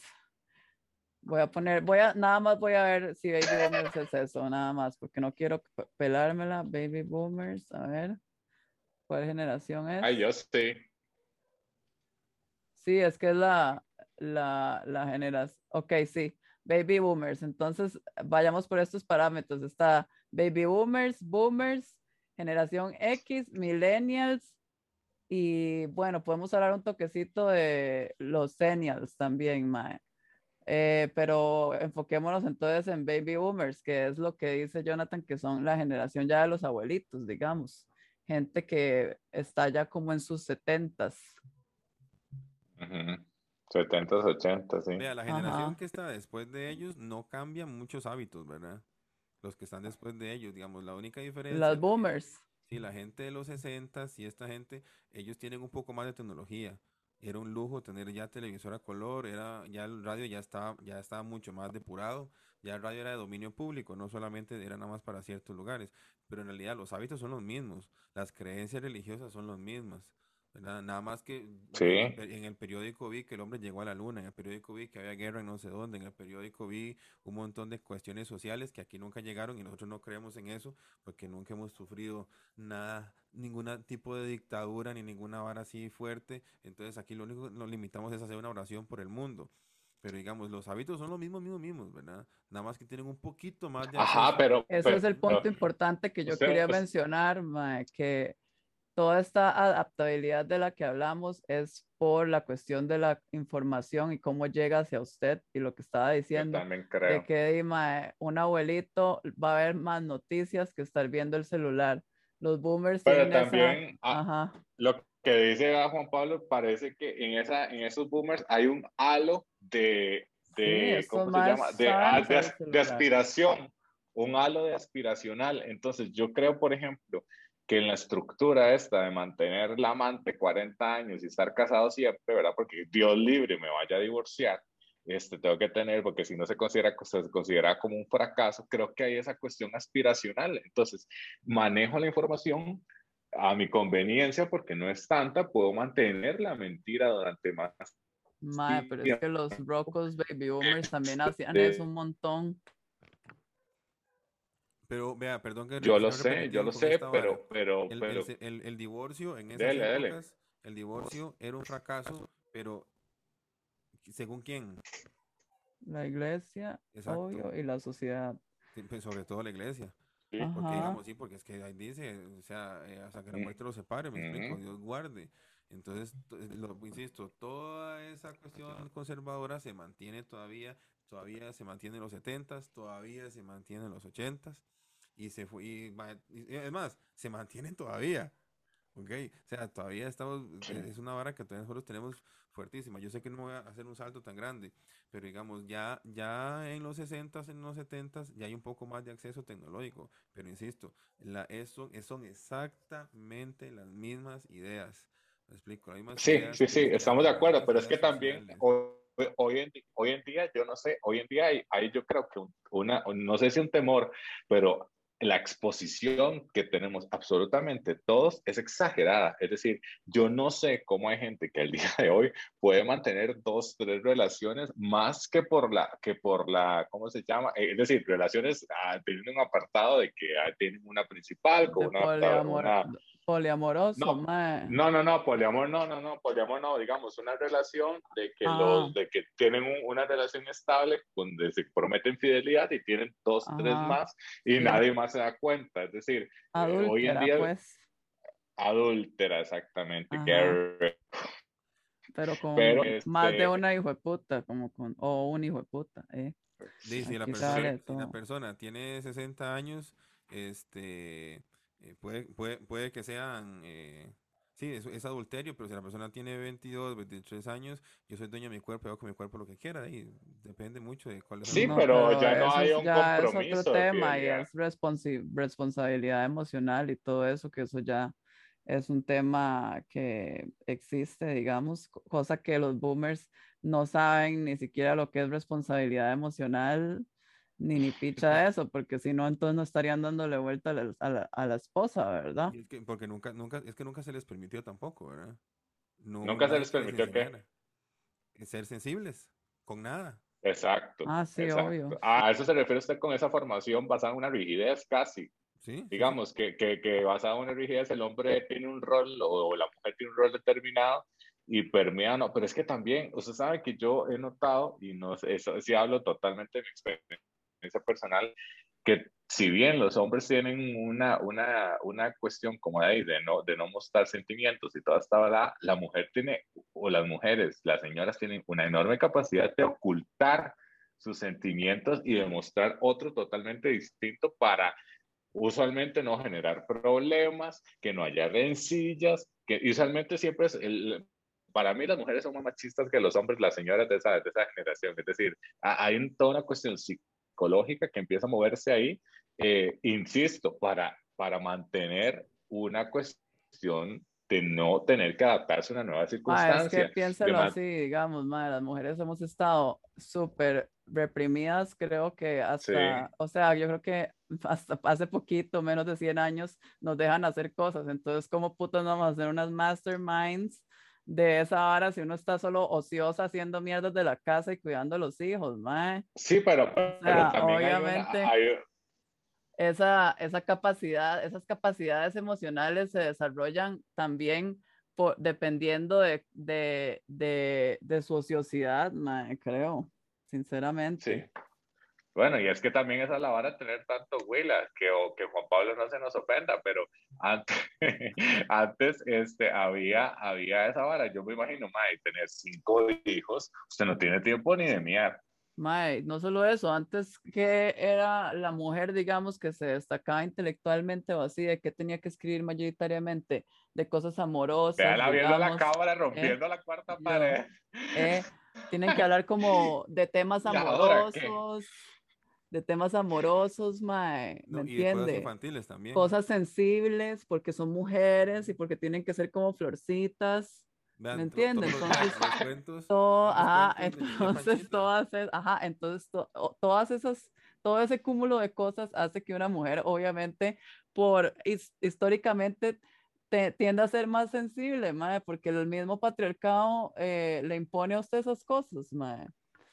Voy a poner, voy a, nada más voy a ver si baby boomers es eso, nada más, porque no quiero pe- pelármela. Baby boomers, a ver. ¿Cuál generación es? Ay, yo sí. Sí, es que es la, la, la generación. Ok, sí, baby boomers. Entonces, vayamos por estos parámetros. Está baby boomers, boomers, generación X, millennials. Y bueno, podemos hablar un toquecito de los senials también, Mae. Eh, pero enfoquémonos entonces en baby boomers, que es lo que dice Jonathan, que son la generación ya de los abuelitos, digamos. Gente que está ya como en sus setentas. Ujú. 70s, 80 sí. Vea, la generación Ajá. que está después de ellos no cambia muchos hábitos, ¿verdad? Los que están después de ellos, digamos, la única diferencia. Las boomers. Sí, la gente de los 60 y esta gente, ellos tienen un poco más de tecnología. Era un lujo tener ya televisor a color, era ya el radio ya estaba ya estaba mucho más depurado, ya el radio era de dominio público, no solamente era nada más para ciertos lugares, pero en realidad los hábitos son los mismos, las creencias religiosas son las mismas. ¿Verdad? Nada más que Sí. en el periódico vi que el hombre llegó a la luna, en el periódico vi que había guerra en no sé dónde, en el periódico vi un montón de cuestiones sociales que aquí nunca llegaron y nosotros no creemos en eso porque nunca hemos sufrido nada, ningún tipo de dictadura ni ninguna vara así fuerte. Entonces aquí lo único que nos limitamos es hacer una oración por el mundo. Pero digamos, los hábitos son los mismos, mismos, mismos, ¿verdad? Nada más que tienen un poquito más de Ajá, pero. Ese pero- es el punto importante que yo usted- quería us- mencionar, mae, que toda esta adaptabilidad de la que hablamos es por la cuestión de la información y cómo llega hacia usted y lo que estaba Yo diciendo, también de creo. que di, mae, un abuelito va a ver más noticias que estar viendo el celular. Los boomers Pero tienen esa- también, ah, Ajá, lo que dice ah, Juan Pablo, parece que en, esa, en esos boomers hay un halo de, Sí, de estos ¿cómo se llama? De, ah, de de aspiración, un halo de aspiracional. Entonces, yo creo, por ejemplo, que en la estructura esta de mantener la amante 40 años y estar casado siempre, ¿verdad? Porque Dios libre me vaya a divorciar, este, tengo que tener, porque si no se considera, se considera como un fracaso, creo que hay esa cuestión aspiracional. Entonces, manejo la información a mi conveniencia porque no es tanta, puedo mantener la mentira durante más. mae, pero es que los brocos baby boomers también hacían eso un montón. Pero vea, perdón que Yo lo sé, yo lo sé, pero, pero, El, el pero, se- el- el divorcio en esas Dele, dele. épocas, el divorcio era un fracaso, pero ¿según quién? La iglesia, Exacto. obvio, y la sociedad. Sí, pues, sobre todo la iglesia. sí, Ajá. Porque digamos, sí, porque es que ahí dice, o sea, eh, hasta que la muerte los separe, me explico, Ujú. Dios guarde. Entonces, to- lo, insisto, toda esa cuestión conservadora se mantiene todavía, todavía se mantiene en los 70s, todavía se mantiene en los 80s, y se fue, y, y- es más, se mantienen todavía. ¿Ok? O sea, todavía estamos, Sí. eh, es una vara que todavía nosotros tenemos fuertísima. Yo sé que no voy a hacer un salto tan grande, pero digamos, ya, ya en los 60s, en los 70s, ya hay un poco más de acceso tecnológico. Pero insisto, la, eso, son exactamente las mismas ideas. ¿Me explico? Las mismas sí, ideas sí, sí, estamos de acuerdo, pero es que también sociales. Hoy, hoy en, hoy en día, yo no sé, hoy en día hay, hay yo creo que un- una, no sé si un temor, pero la exposición que tenemos absolutamente todos es exagerada. Es decir, yo no sé cómo hay gente que al [laughs] día de hoy puede mantener dos, tres relaciones más que por la, que por la, ¿cómo se llama? Eh, Es decir, relaciones ah, teniendo un apartado de que ah, tienen una principal con una, poliamor- una, poliamoroso, No, mae. no, no, no, poliamor no, no, no, poliamor no, digamos, una relación de que Ah. los, de que tienen un- una relación estable, donde se prometen fidelidad y tienen dos, tres más y sí. nadie más se da cuenta, es decir, eh, hoy en Adúltera, día pues, adúltera exactamente, que pero con pero, más de este- una hijo de puta, como con, o un hijo de puta, eh. Sí, si la si persona tiene 60 años, este, eh, puede, puede, puede que sean, eh, sí, es, es adulterio, pero si la persona tiene 22, 23 años, yo soy dueño de mi cuerpo, hago con mi cuerpo lo que quiera, y depende mucho de cuál es Sí, el- No, pero ya no hay es- un ya compromiso Es otro tema y fidelidad. es responsi- responsabilidad emocional y todo eso, que eso ya es un tema que existe, digamos, co- cosa que los boomers no saben ni siquiera lo que es responsabilidad emocional Ni ni picha eso, porque si no, entonces no estarían dándole vuelta a la, a la, a la esposa, ¿verdad? Y es que, porque nunca, nunca, es que nunca se les permitió tampoco, ¿verdad? Nunca se les permitió qué? Ser sensibles, con nada. Exacto. Ah, sí, exacto. obvio. A eso se refiere usted con esa formación basada en una rigidez casi. ¿Sí? sí, Digamos que, que, que basada en una rigidez el hombre tiene un rol o la mujer tiene un rol determinado y permea, no, pero es que también, usted sabe que yo he notado, y no sé, eso sí hablo totalmente de mi experiencia personal, que si bien los hombres tienen una, una, una cuestión como de, ahí, de, no, de no mostrar sentimientos y toda esta verdad, la mujer tiene, o las mujeres, las señoras tienen una enorme capacidad de ocultar sus sentimientos y demostrar otro totalmente distinto para usualmente no generar problemas, que no haya rencillas, que usualmente siempre es el, para mí las mujeres son más machistas que los hombres, las señoras de esa, de esa generación, es decir, ha- hay toda una cuestión psicológica que empieza a moverse ahí, eh, insisto, para, para mantener una cuestión de no tener que adaptarse a una nueva Ma, es circunstancia. que man- así, digamos, ma, las mujeres hemos estado súper reprimidas, creo que hasta, o sea, yo creo que hasta hace poquito, menos de 100 años, nos dejan hacer cosas. Entonces, ¿cómo putas vamos a hacer unas masterminds de esa hora si uno está solo ociosa haciendo mierdas de la casa y cuidando a los hijos, mae? Sí, pero, pero sea, también hay una- obviamente- hay- esa, esa capacidad, esas capacidades emocionales se desarrollan también por, dependiendo de, de, de, de su ociosidad, mae, creo, sinceramente. Sí. Bueno, y es que también esa la vara tener tanto huila, que, o que Juan Pablo no se nos ofenda, pero antes, [laughs] antes este, había, había esa vara. Yo me imagino, mae, tener cinco hijos, usted no tiene tiempo ni de miar. Mae, no solo eso, antes que era la mujer, digamos, que se destacaba intelectualmente o así, de que tenía que escribir mayoritariamente de cosas amorosas, Véala viendo la cámara, rompiendo la cuarta pared. eh, tienen que hablar como de temas [laughs] amorosos, de temas amorosos, mae, ¿me No, y de cosas entiende? infantiles también. Cosas sensibles, porque son mujeres y porque tienen que ser como florcitas. Vean, ¿me entiende? los- Entonces, [laughs] los cuentos, Todo, ajá, entonces todas, ajá, entonces to- todas esas, todo ese cúmulo de cosas hace que una mujer, obviamente, por his- históricamente te- tiende a ser más sensible, mae, porque el mismo patriarcado eh, le impone a usted esas cosas, mae.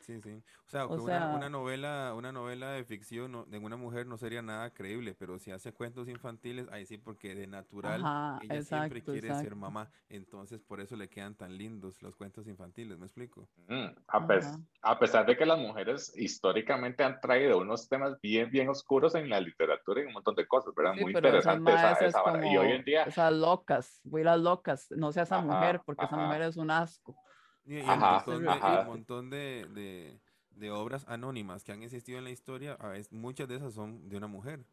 Sí, sí. O sea, O que una, sea- una novela, una novela de ficción no- de una mujer no sería nada creíble, pero si hace cuentos infantiles, ahí sí, porque de natural Ajá, ella siempre exacto, quiere ser exacto. mamá, entonces por eso le quedan tan lindos los cuentos infantiles, ¿me explico? Mm, a, pes- Ajá. a pesar de que las mujeres históricamente han traído unos temas bien, bien oscuros en la literatura y un montón de cosas, ¿verdad? Sí, Muy pero esas interesante esa, esa vara. Y hoy en día, esas locas, las locas, no sea esa Ajá, mujer, porque esa ajá. mujer es un asco. Y, y el Ajá, montón, de, y el ajá. montón de, de- de obras anónimas que han existido en la historia, a veces, muchas de esas son de una mujer,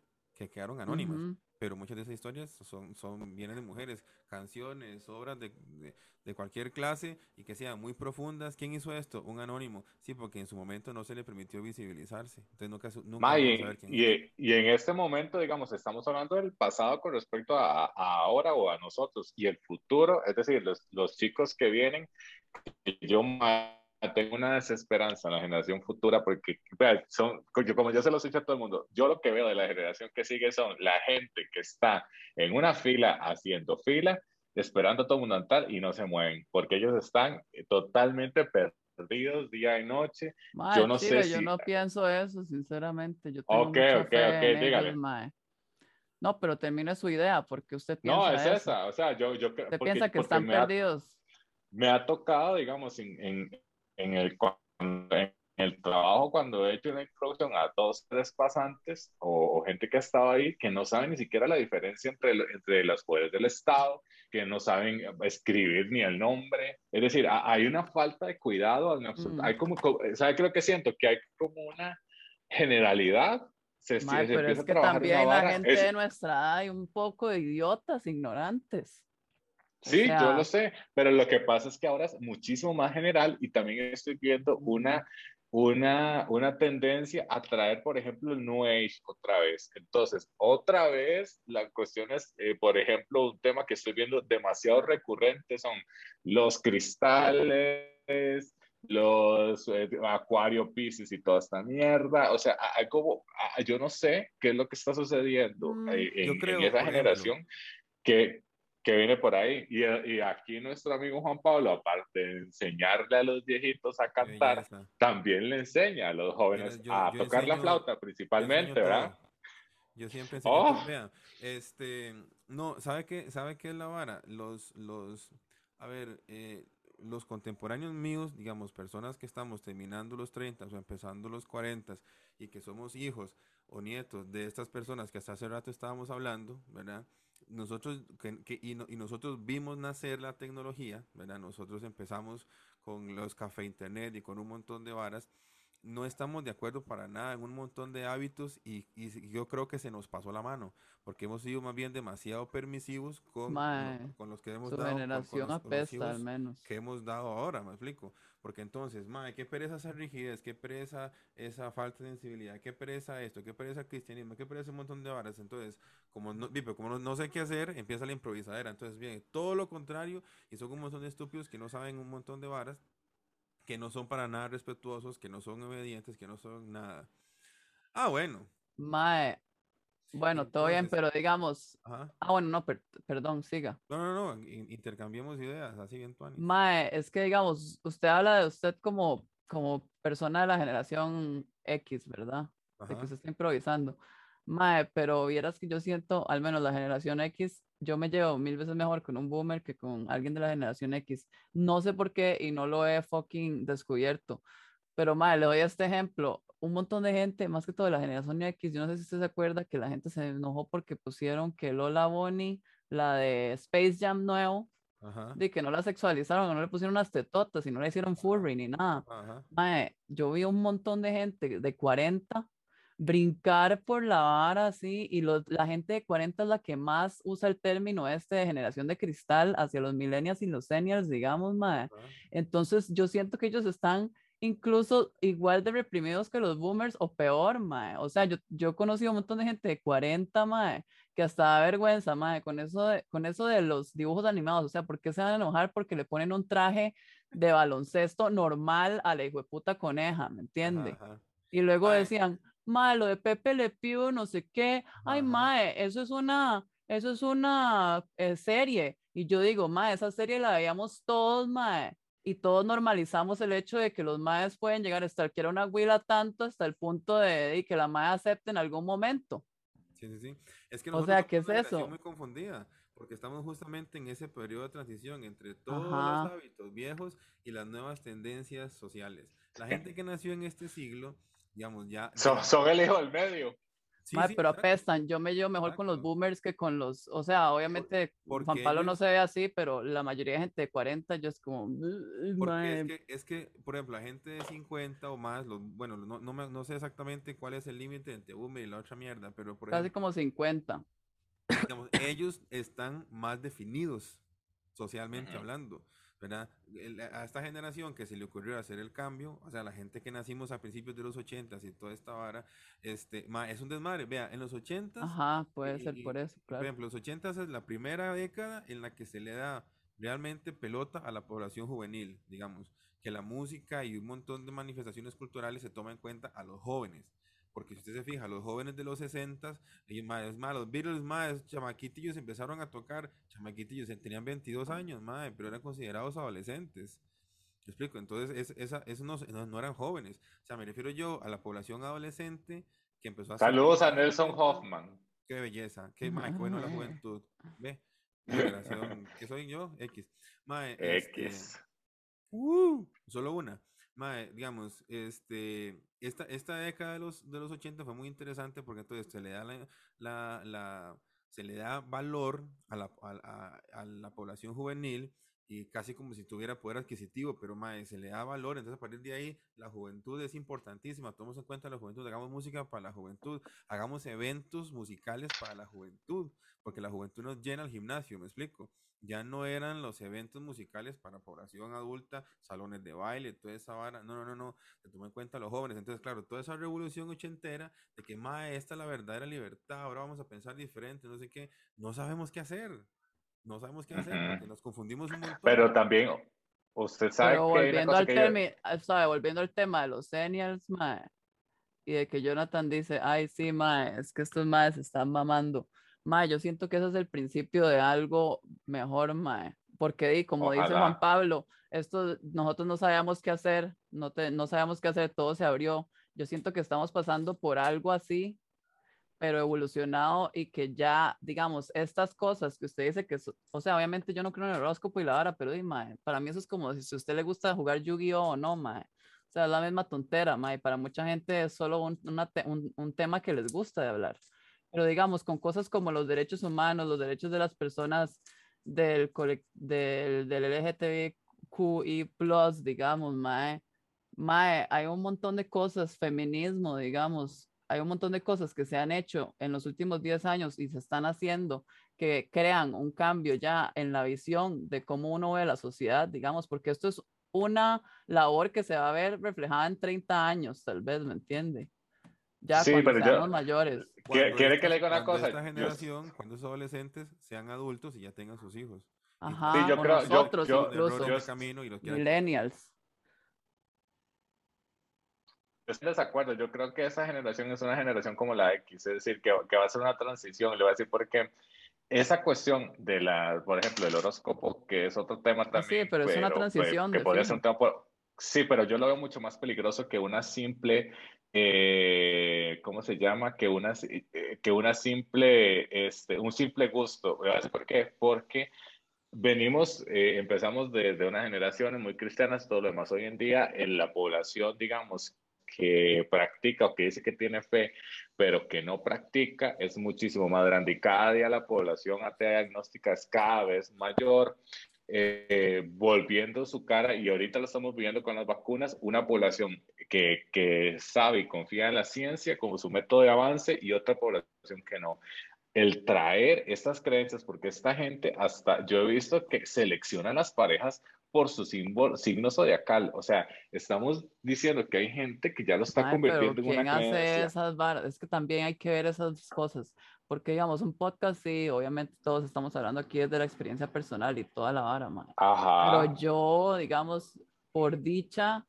que quedaron anónimas, Ujú. pero muchas de esas historias son, son, vienen de mujeres, canciones, obras de, de- de cualquier clase y que sean muy profundas. ¿Quién hizo esto? Un anónimo. Sí, porque en su momento no se le permitió visibilizarse. Entonces nunca, nunca Ma, vamos y, a saber quién y- y en este momento, digamos, estamos hablando del pasado con respecto a, a ahora o a nosotros y el futuro, es decir, los, los chicos que vienen, yo ma, tengo una desesperanza en la generación futura porque, son, como yo se los he dicho a todo el mundo, yo lo que veo de la generación que sigue son la gente que está en una fila haciendo fila, esperando a todo el mundo entrar y no se mueven, porque ellos están totalmente perdidos día y noche. Mae, Yo no sé chile, yo si- no pienso eso, sinceramente. Yo tengo Ok, mucha ok, fe ok, en dígale. No, pero termine su idea, porque usted No, piensa es eso. esa, o sea, yo, yo Usted porque, piensa que están me ha, perdidos. me ha tocado, digamos, en, en, en el, en el trabajo cuando he hecho una introducción a dos, tres pasantes o, o gente que ha estado ahí que no saben ni siquiera la diferencia entre, entre los poderes del Estado, que no saben escribir ni el nombre. Es decir, ha- hay una falta de cuidado, Mm. hay como, co- ¿sabe qué lo que siento? Que hay como una generalidad. Se, se Mae, pero es a que también la gente es- de nuestra edad hay un poco de idiotas, ignorantes. O Sí, yo lo sé, pero lo que pasa es que ahora es muchísimo más general y también estoy viendo una, una, una tendencia a traer, por ejemplo, el New Age otra vez. Entonces, otra vez, la cuestión es, eh, por ejemplo, un tema que estoy viendo demasiado recurrente son los cristales, los eh, Acuario Pisces y toda esta mierda. O sea, hay como, yo no sé qué es lo que está sucediendo mm. en, esa generación que, que viene por ahí. Y, y, aquí nuestro amigo Juan Pablo, aparte de enseñarle a los viejitos a cantar, también le enseña a los jóvenes a tocar la flauta principalmente, ¿verdad? Yo siempre enseño oh. Este, no, ¿sabe qué, ¿sabe qué es la vara? Los, los, a ver, eh, los contemporáneos míos, digamos, personas que estamos terminando los 30 o empezando los 40 y que somos hijos o nietos de estas personas que hasta hace rato estábamos hablando, ¿verdad? Nosotros, que, y, y, nosotros vimos nacer la tecnología, ¿verdad? Nosotros empezamos con los café internet y con un montón de varas no estamos de acuerdo para nada en un montón de hábitos y, yo creo que se nos pasó la mano, porque hemos sido más bien demasiado permisivos con, con los que hemos dado. generación apesta, al menos. Que hemos dado ahora, me explico. Porque entonces, madre, qué pereza esa rigidez, qué pereza esa falta de sensibilidad, qué pereza esto, qué pereza cristianismo, qué pereza un montón de varas. Entonces, como no, como no, sé qué hacer, empieza la improvisadera. Entonces, bien, todo lo contrario, y son un montón de estúpidos que no saben un montón de varas que no son para nada respetuosos, que no son obedientes, que no son nada. Ah, bueno. Mae. Bueno, todo bien, pero digamos. Ah, bueno, no, perdón, siga. No, no, no, intercambiemos ideas, así bien, Tuani. Mae, es que digamos, usted habla de usted como, como persona de la generación X, ¿verdad? De que se está improvisando. Mae, pero vieras que yo siento, al menos la generación X, yo me llevo mil veces mejor con un boomer que con alguien de la generación X. No sé por qué y no lo he fucking descubierto. Pero, madre, le doy este ejemplo. Un montón de gente, más que todo de la generación X, yo no sé si usted se acuerda que la gente se enojó porque pusieron que Lola Bonnie, la de Space Jam nuevo, de que no la sexualizaron, no le pusieron unas tetotas y no le hicieron furry ni nada. Mae, yo vi un montón de gente de 40 brincar por la vara así y la gente de 40 es la que más usa el término este de generación de cristal hacia los millennials y los seniors, digamos, mae. Entonces yo siento que ellos están incluso igual de reprimidos que los boomers o peor, mae. O sea, yo, yo he conocido un montón de gente de 40, mae, que hasta da vergüenza, mae, con eso de, con eso de los dibujos animados. O sea, ¿por qué se van a enojar? Porque le ponen un traje de baloncesto normal a la hijo de puta coneja, ¿me entiende? Y luego decían, mae, lo de Pepe Le Pew, no sé qué, ay, mae, eso es una, eso es una eh, serie. Y yo digo, mae, esa serie la veíamos todos, mae, y todos normalizamos el hecho de que los maes pueden llegar a estar, que era una huila tanto hasta el punto de, que la mae acepte en algún momento. Sí, sí, sí. Es que o sea, ¿qué es eso? muy confundida, porque estamos justamente en ese periodo de transición entre todos los hábitos viejos y las nuevas tendencias sociales. La gente que nació en este siglo digamos, ya... Son, el hijo del medio. Sí, pero apestan. Yo me llevo mejor con los boomers que con los. O sea, obviamente Juan Pablo no se ve así, pero la mayoría de gente de 40 yo es como. Porque es que, es que, por ejemplo, la gente de 50 o más, los, bueno, no, no, no sé exactamente cuál es el límite entre boomer y la otra mierda, pero por Casi como 50. Digamos, ellos están más definidos socialmente hablando. ¿Verdad? A esta generación que se le ocurrió hacer el cambio, o sea, la gente que nacimos a principios de los 80 y toda esta vara, este, es un desmadre. Vea, en los 80 Ajá, puede ser por eso, claro. Por ejemplo, los 80 es la primera década en la que se le da realmente pelota a la población juvenil, digamos, que la música y un montón de manifestaciones culturales se toman en cuenta a los jóvenes. Porque si usted se fija, los jóvenes de los 60, y más, es más, los Beatles, más, chamaquitillos empezaron a tocar, chamaquitillos, tenían 22 años, madre, pero eran considerados adolescentes. ¿Me explico? Entonces, es, esa, no, no, eran jóvenes. O sea, me refiero yo a la población adolescente que empezó a... Saludos a Nelson Hoffman. Qué belleza, qué, madre, qué bueno la juventud. Ve, ¿qué soy yo? X. Madre, X. Este, uh, solo una digamos, este, esta, esta década de los, de los 80 fue muy interesante porque entonces se le da, la, la, se le da valor a la, a, la población juvenil y casi como si tuviera poder adquisitivo, pero mae, se le da valor, entonces a partir de ahí la juventud es importantísima, tomemos en cuenta la juventud, hagamos música para la juventud, hagamos eventos musicales para la juventud, porque la juventud nos llena el gimnasio, me explico ya no eran los eventos musicales para población adulta, salones de baile, toda esa vara. No, no, no, no. Se toma en cuenta los jóvenes. Entonces, claro, toda esa revolución ochentera de que, más esta es la verdadera libertad, ahora vamos a pensar diferente, no sé qué. No sabemos qué hacer. No sabemos qué hacer porque nos confundimos un montón. Pero también, Usted sabe Pero que volviendo cosa al, que yo- temi- ah, sabe, volviendo al tema de los seniors, mae, y de que Jonathan dice, ay, sí, mae, es que estos maes se están mamando. Mae, yo siento que ese es el principio de algo mejor, mae, porque como dice Juan Ojalá. Pablo, esto, nosotros no sabíamos qué hacer, no, te, no sabíamos qué hacer, todo se abrió. Yo siento que estamos pasando por algo así, pero evolucionado y que ya, digamos, estas cosas que usted dice que, o sea, obviamente yo no creo en el horóscopo y la vara, pero di, mae, para mí eso es como si a usted le gusta jugar Yu-Gi-Oh o no, mae. O sea, es la misma tontera, mae. Para mucha gente es solo un, una te- un, un tema que les gusta de hablar. Pero digamos, con cosas como los derechos humanos, los derechos de las personas del, del, del LGTBQI+, digamos, mae, mae, hay un montón de cosas, feminismo, digamos, hay un montón de cosas que se han hecho en los últimos 10 años y se están haciendo que crean un cambio ya en la visión de cómo uno ve la sociedad, digamos, porque esto es una labor que se va a ver reflejada en 30 años, tal vez, ¿me entiende? Ya Sí, cuando pero yo- seamos mayores. Cuando ¿Quiere que estas- le diga una cuando cosa? Esta Yo- generación, cuando esos adolescentes sean adultos y ya tengan sus hijos. Ajá, yo o creo- yo- nosotros yo- errores incluso, de camino y los quieran- millennials. Yo estoy de desacuerdo, yo creo que esa generación es una generación como la X, es decir, que, que va a ser una transición, le voy a decir porque esa cuestión de la, por ejemplo, del horóscopo, que es otro tema Ah, sí, también, pero es una transición que de podría ser un tema, por- sí, pero yo lo veo mucho más peligroso que una simple, eh, ¿cómo se llama? Que una, eh, que una simple, este, un simple gusto, ¿por qué? Porque venimos, eh, empezamos de, de unas generaciones muy cristianas, todo lo demás hoy en día, en la población, digamos, que practica o que dice que tiene fe, pero que no practica, es muchísimo más grande. Y cada día la población atea diagnóstica es cada vez mayor, eh, volviendo su cara, y ahorita lo estamos viendo con las vacunas, una población que, que sabe y confía en la ciencia como su método de avance y otra población que no el traer estas creencias, porque esta gente hasta, yo he visto que seleccionan las parejas por su símbolo, signo zodiacal, o sea, estamos diciendo que hay gente que ya lo está Ay, pero convirtiendo en ¿quién una hace creencia. esas varas? Es que también hay que ver esas cosas, porque digamos, un podcast, sí, obviamente todos estamos hablando aquí desde la experiencia personal y toda la vara, mae. Ajá. Pero yo, digamos, por dicha,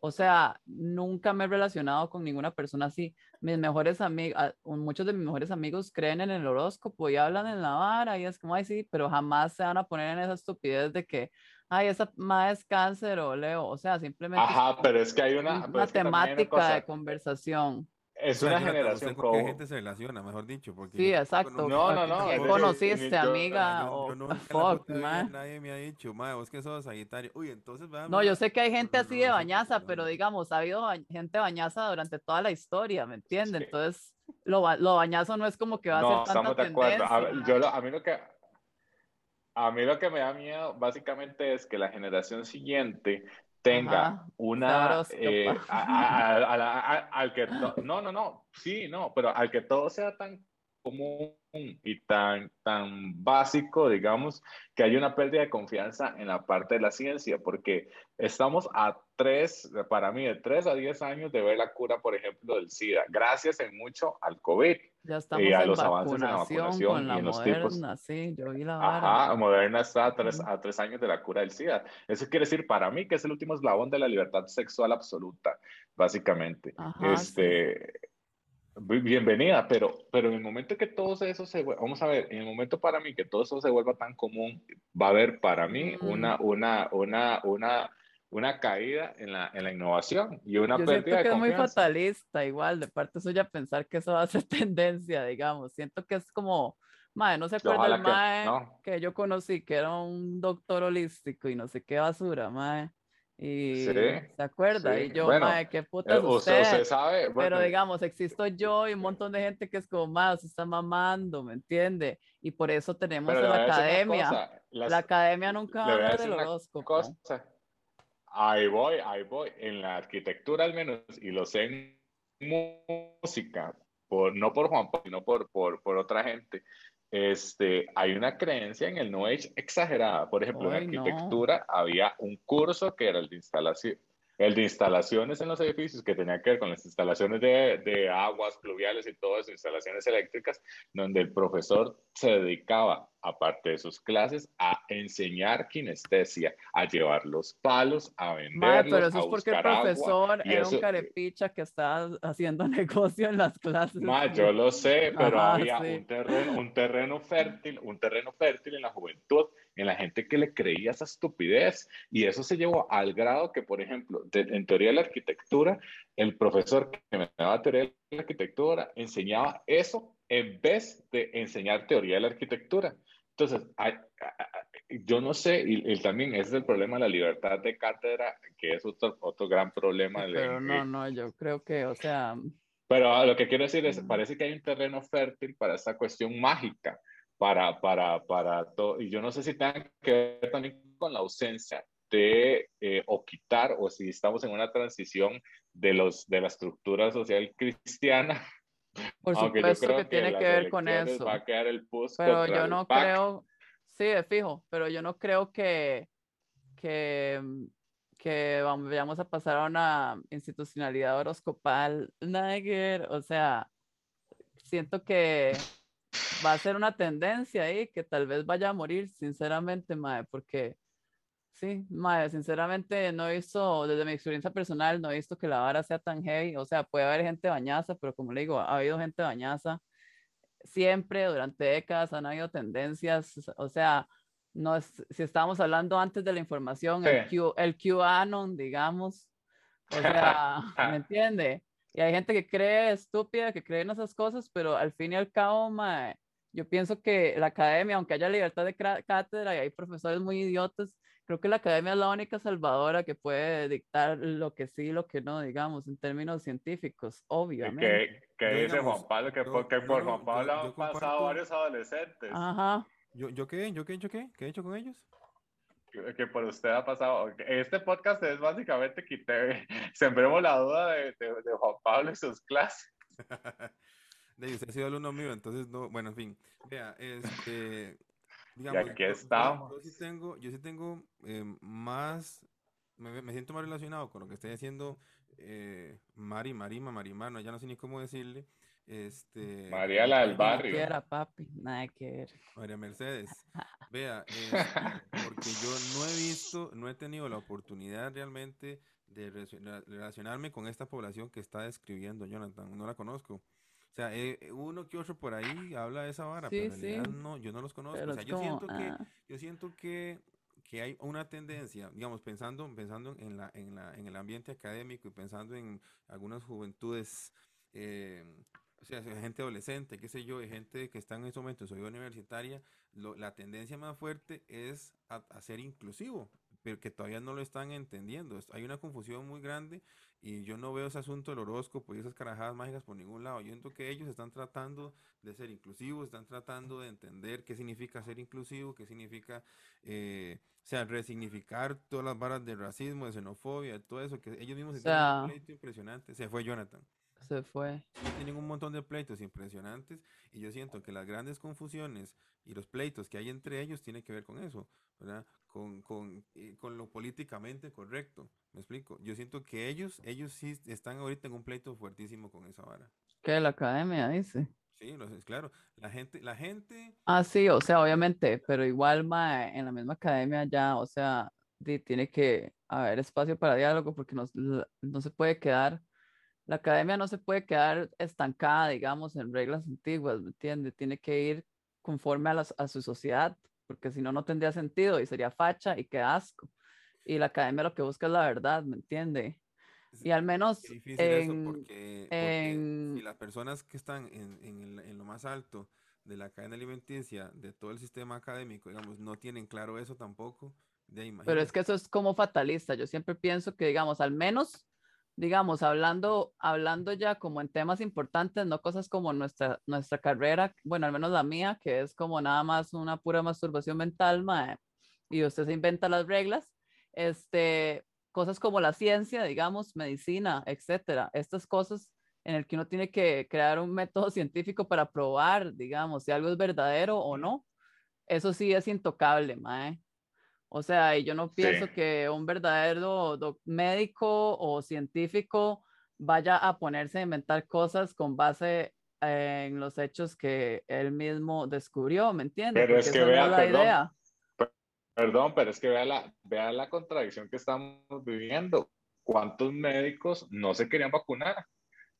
o sea, nunca me he relacionado con ninguna persona así. Mis mejores amigos, muchos de mis mejores amigos creen en el horóscopo y hablan en la vara y es como, ay, sí, pero jamás se van a poner en esa estupidez de que, ay, esa ma es cáncer o Leo. O sea, simplemente es Ajá, como pero es que hay una, una es que una temática cosa, de conversación. es O sea, una Jonathan, generación ¿usted con qué como... gente se relaciona, mejor dicho? Porque Sí, exacto. No, no, no, ¿Quién es decir, conociste, yo- amiga? yo- o yo en la fuck, man. Nadie me ha dicho, ma, vos que sos Sagitario. Uy, entonces va. No, yo sé que hay gente No, así no, de no, bañaza, no, pero no. digamos, ha habido ba- gente bañaza durante toda la historia, ¿me entiendes? Sí. Entonces, lo, ba- lo bañazo no es como que va a No, ser tanta estamos de acuerdo. A, tendencia. yo lo- a mí lo que a mí lo que me da miedo básicamente es que la generación siguiente tenga Ajá, una eh, a- a- a- al que to- no no no sí no pero al que todo sea tan común y tan tan básico digamos que hay una pérdida de confianza en la parte de la ciencia porque estamos a tres para mí de tres a diez años de ver la cura por ejemplo del SIDA gracias en mucho al COVID Ya estamos a en los avances en la vacunación con y la en los tipos. moderna, sí, yo vi la vara. Ajá, Moderna está a tres, a tres años de la cura del SIDA. Eso quiere decir para mí que es el último eslabón de la libertad sexual absoluta, básicamente. Ajá, este, bi- bienvenida, pero, pero en el momento que todo eso se vuelva, vamos a ver, en el momento para mí que todo eso se vuelva tan común, va a haber para mí Mm. una, una, una, una, una caída en la, en la innovación y una Yo siento pérdida que de es muy confianza. fatalista, igual, de parte suya pensar que eso va a ser [laughs] tendencia, digamos. Siento que es como, mae, no se acuerda Ojalá el que mae no. que yo conocí, que era un doctor holístico y no sé qué basura, mae. Y Sí, se acuerda, sí. y yo, Bueno, mae, qué Eh, putas usted, usted. usted sabe, Pero bueno, digamos, existo yo y un montón de gente que es como, mae, se está mamando, ¿me entiende? Y por eso tenemos pero la academia. cosa, las- La academia nunca va le a voy a hablar decir del horóscopo. cosa. Ahí voy, ahí voy. En la arquitectura al menos, y lo sé en música, por, no por Juan Pablo, sino por, por, por otra gente, este, hay una creencia en el New Age exagerada. Por ejemplo, Ay, en no. arquitectura había un curso que era el de instalación. El de instalaciones en los edificios, que tenía que ver con las instalaciones de, de aguas pluviales y todo eso, instalaciones eléctricas, donde el profesor se dedicaba aparte de sus clases, a enseñar kinestesia, a llevar los palos, a venderlos, pero eso es porque el profesor era un carepicha que estaba haciendo [laughs] negocio en las clases. Ma, yo lo sé, pero había un, terreno, un terreno fértil, un terreno fértil en la juventud, en la gente que le creía esa estupidez. Y eso se llevó al grado que, por ejemplo, en teoría de la arquitectura, el profesor que me daba teoría de la arquitectura enseñaba eso en vez de enseñar teoría de la arquitectura. Entonces, yo no sé, y, también ese es el problema de la libertad de cátedra, que es otro, otro gran problema. Pero no, no, yo creo que, o sea... Pero lo que quiero decir es, parece que hay un terreno fértil para esta cuestión mágica, para, para, para todo, y yo no sé si tenga que ver también con la ausencia de eh, o quitar, o si estamos en una transición de, los, de la estructura social cristiana por supuesto que, tiene que, ver con eso. Va a quedar el pero yo no creo, sí, de fijo, pero yo no creo que, que, que vamos a pasar a una institucionalidad horoscopal, Niger, o sea, siento que va a ser una tendencia ahí que tal vez vaya a morir, sinceramente, Mae, porque Sí, madre, sinceramente no he visto, desde mi experiencia personal, no he visto que la vara sea tan heavy. O sea, puede haber gente bañaza, pero como le digo, ha habido gente bañaza siempre, durante décadas, han habido tendencias. O sea, no es, si estábamos hablando antes de la información, el, Q, el QAnon, digamos. O sea, [laughs] ¿me entiende? Y hay gente que cree estúpida, que cree en esas cosas, pero al fin y al cabo, madre, yo pienso que la academia, aunque haya libertad de cátedra y hay profesores muy idiotas, creo que la academia es la única salvadora que puede dictar lo que sí y lo que no, digamos, en términos científicos, obviamente. ¿Qué, dice Juan Pablo? Que porque por Juan Pablo han pasado varios adolescentes. Ajá. ¿Yo, yo qué? ¿Yo qué? ¿Yo qué? ¿Qué he hecho con ellos? Que, por usted ha pasado. Este podcast es básicamente que [laughs] sembremos la duda de, de, Juan Pablo y sus clases. [laughs] de usted ha sido alumno mío, entonces no, bueno, en fin. Vea, este, Digamos, y aquí estamos. Yo, sí tengo, yo sí tengo eh, más, me, me, siento más relacionado con lo que está diciendo eh, Mari, Marima, Marimano, ya no sé ni cómo decirle. Este, María la del barrio. Era papi, nada que ver. María Mercedes. [laughs] Vea, este, porque yo no he visto, no he tenido la oportunidad realmente de relacionarme con esta población que está describiendo Jonathan. No la conozco. O sea, eh, eh, uno que otro por ahí habla de esa vara, pero en realidad no, yo no los conozco. o sea, yo, siento que, ah. yo siento que, que, hay una tendencia, digamos, pensando, pensando en, la, en, la, en el ambiente académico y pensando en algunas juventudes, eh, o sea, gente adolescente, qué sé yo, gente que está en ese momento en su vida universitaria, la tendencia más fuerte es a, a ser inclusivo, pero que todavía no lo están entendiendo. Hay una confusión muy grande y yo no veo ese asunto del horóscopo y esas carajadas mágicas por ningún lado. Yo siento que ellos están tratando de ser inclusivos, están tratando de entender qué significa ser inclusivo, qué significa, eh, o sea, resignificar todas las varas de racismo, de xenofobia, todo eso, que ellos mismos se sea, un pleito impresionante. Se fue Jonathan. Se fue. Tienen un montón de pleitos impresionantes y yo siento que las grandes confusiones y los pleitos que hay entre ellos tienen que ver con eso, ¿verdad? Con, con, eh, con lo políticamente correcto. ¿Me explico? Yo siento que ellos, ellos sí están ahorita en un pleito fuertísimo con esa vara. ¿Qué la academia dice? Sí, claro. La gente, la gente. Ah, sí, o sea, obviamente, pero igual en la misma academia ya, o sea, tiene que haber espacio para diálogo porque no, no se puede quedar, la academia no se puede quedar estancada, digamos, en reglas antiguas, ¿me entiende? Tiene que ir conforme a, a su sociedad, porque si no, no tendría sentido y sería facha y qué asco y la academia lo que busca es la verdad, ¿me entiende? Y al menos en, porque, si las personas que están en, en, en, lo más alto de la cadena alimenticia, de todo el sistema académico, digamos, no tienen claro eso tampoco. De Pero es que eso es como fatalista. Yo siempre pienso que, digamos, al menos, digamos, hablando, hablando ya como en temas importantes, no cosas como nuestra, nuestra carrera, bueno, al menos la mía, que es como nada más una pura masturbación mental, y usted se inventa las reglas este, cosas como la ciencia, digamos, medicina, etcétera. Estas cosas en el que uno tiene que crear un método [laughs] científico para probar, digamos, si algo es verdadero o no. Eso sí es intocable, mae. O sea, yo no pienso que un verdadero médico o científico vaya a ponerse a inventar cosas con base en los hechos que él mismo descubrió, ¿me entiendes? Pero Porque es que no vea, la perdón, idea. Perdón, pero es que vea la, vea la contradicción que estamos viviendo. ¿Cuántos médicos no se querían vacunar?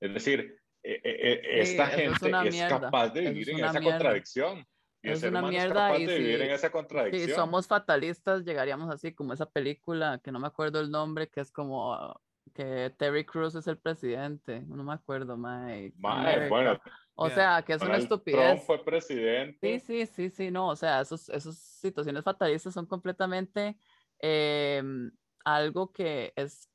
Es decir, eh, eh, Sí, esta es gente es, capaz de vivir es en esa mierda. contradicción. Y Es una mierda es y de vivir si- en esa Si contradicción. somos fatalistas, llegaríamos así como esa película que no me acuerdo el nombre, que es como que Terry Crews es el presidente, no me acuerdo, Mae, America. bueno, O Vea, sea, que es una estupidez. Trump fue presidente. Sí, sí, sí, sí, no, o sea, esos, esas situaciones fatalistas son completamente em, algo que es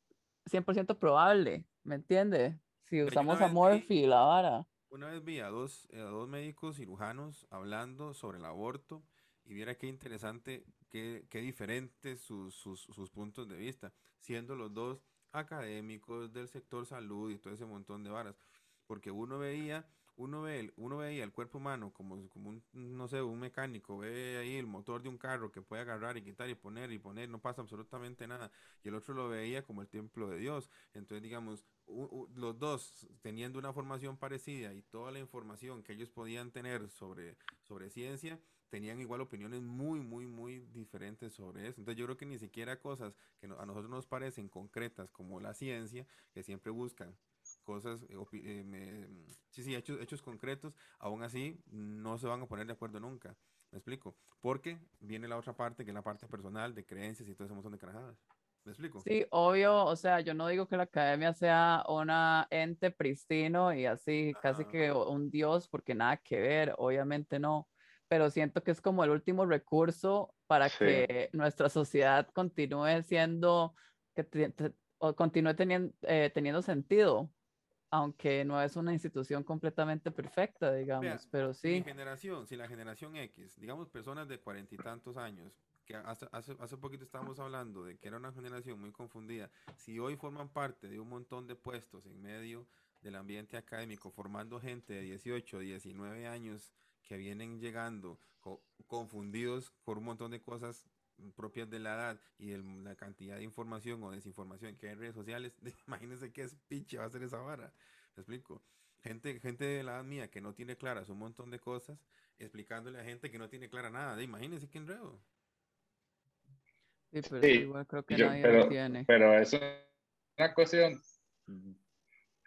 100% probable, ¿me entiende? Si usamos a Morphy la vara. Una vez vi a dos, a dos médicos cirujanos hablando sobre el aborto y viera qué interesante, qué, qué diferentes sus, sus, sus puntos de vista, siendo los dos académicos del sector salud y todo ese montón de varas. Porque uno veía, uno ve, el- uno veía el cuerpo humano como, como un, no sé, un mecánico, ve ahí el motor de un carro que puede agarrar y quitar y poner y poner, no pasa absolutamente nada. Y el otro lo veía como el templo de Dios. Entonces, digamos, los dos teniendo una formación parecida y toda la información que ellos podían tener sobre, sobre ciencia, tenían igual opiniones muy, muy, muy diferentes sobre eso. Entonces yo creo que ni siquiera cosas que a nosotros nos parecen concretas como la ciencia, que siempre buscan cosas, eh, eh, me- sí, sí, hechos, hechos concretos, aún así no se van a poner de acuerdo nunca. ¿Me explico? Porque viene la otra parte, que es la parte personal, de creencias y todo ese montón de carajadas. ¿Me explico? Sí, obvio, o sea, yo no digo que la academia sea una ente pristino y así, casi que un dios, porque nada que ver, obviamente no, pero siento que es como el último recurso para Sí. que nuestra sociedad continúe siendo, que te- te- o continúe teniendo, eh, teniendo sentido, aunque no es una institución completamente perfecta, digamos, pero Si mi sí, generación, si la generación X, digamos personas de cuarenta y tantos años, que hace, hace, hace poquito estábamos hablando de que era una generación muy confundida, si hoy forman parte de un montón de puestos en medio del ambiente académico, formando gente de 18, 19 años que vienen llegando co- confundidos por un montón de cosas propias de la edad y de la cantidad de información o desinformación que hay en redes sociales, [laughs] imagínense qué es pinche va a ser esa vara. ¿Me explico? Gente, gente de la edad mía que no tiene claras un montón de cosas, explicándole a gente que no tiene clara nada. Imagínense qué enredo. Sí, pero Sí, igual creo que yo- nadie lo tiene. pero es una cuestión.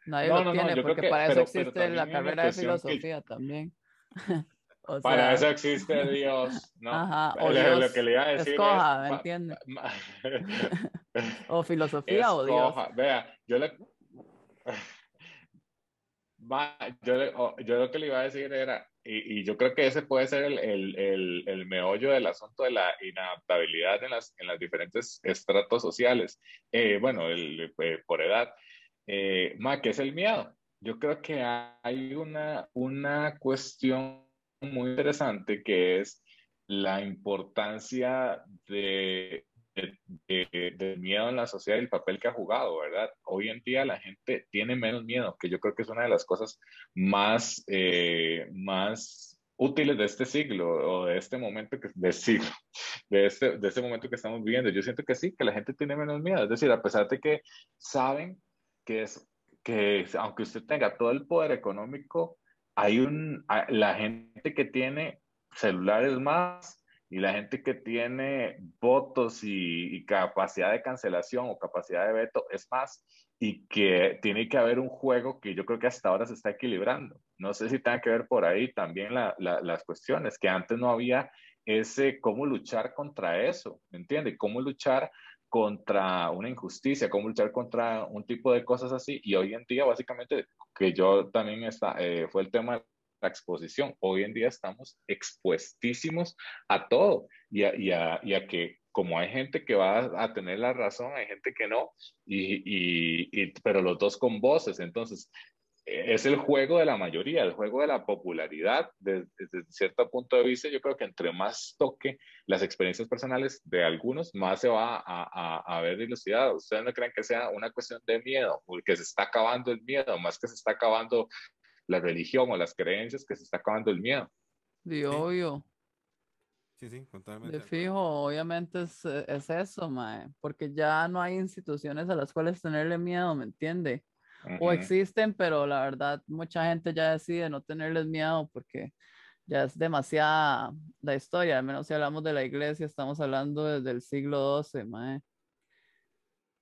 Nadie No, lo no, tiene porque que- para eso pero existe la carrera de que- filosofía también. [laughs] O Para eso existe Dios, ¿no? Ajá, o Lo- Dios lo que le iba a decir escoja, es, ¿me ma- entiende? ma- [laughs] O filosofía o Dios. Vea, yo le. [laughs] Yo, le- yo lo que le iba a decir era, y, y yo creo que ese puede ser el, el, el, el meollo del asunto de la inadaptabilidad en las, en las diferentes estratos sociales. Eh, bueno, eh, por edad. Eh, ma, ¿qué es el miedo? Yo creo que hay una, una cuestión muy interesante que es la importancia de, de- miedo en la sociedad y el papel que ha jugado, ¿verdad? Hoy en día la gente tiene menos miedo, que yo creo que es una de las cosas más, eh, más útiles de este siglo o de este momento que, de siglo, [laughs] de este, de este momento que estamos viviendo. Yo siento que sí, que la gente tiene menos miedo, es decir, a pesar de que saben que es que aunque usted tenga todo el poder económico, hay un, la gente que tiene celulares más y la gente que tiene votos y, y capacidad de cancelación o capacidad de veto es más y que tiene que haber un juego que yo creo que hasta ahora se está equilibrando. No sé si tenga que ver por ahí también la- la- las cuestiones, que antes no había ese cómo luchar contra eso, ¿me entiende? Cómo luchar contra una injusticia, cómo luchar contra un tipo de cosas así. Y hoy en día, básicamente, que yo también está, eh, fue el tema de la exposición. Hoy en día estamos expuestísimos a todo y a, y a, que como hay gente que va a tener la razón, hay gente que no, y, pero los dos con voces. Entonces, eh, es el juego de la mayoría, el juego de la popularidad. Desde, cierto punto de vista, yo creo que entre más toque las experiencias personales de algunos, más se va a, a, ver dilucidado. ¿Ustedes no creen que sea una cuestión de miedo, porque se está acabando el miedo, más que se está acabando la religión o las creencias, que se está acabando el miedo? De obvio, Sí, sí, totalmente. de fijo, obviamente es, eh, es eso, mae, porque ya no hay instituciones a las cuales tenerle miedo, ¿me entiende? o existen, pero la verdad mucha gente ya decide no tenerles miedo porque ya es demasiada la historia, al menos si hablamos de la iglesia, estamos hablando desde el siglo XII, mae.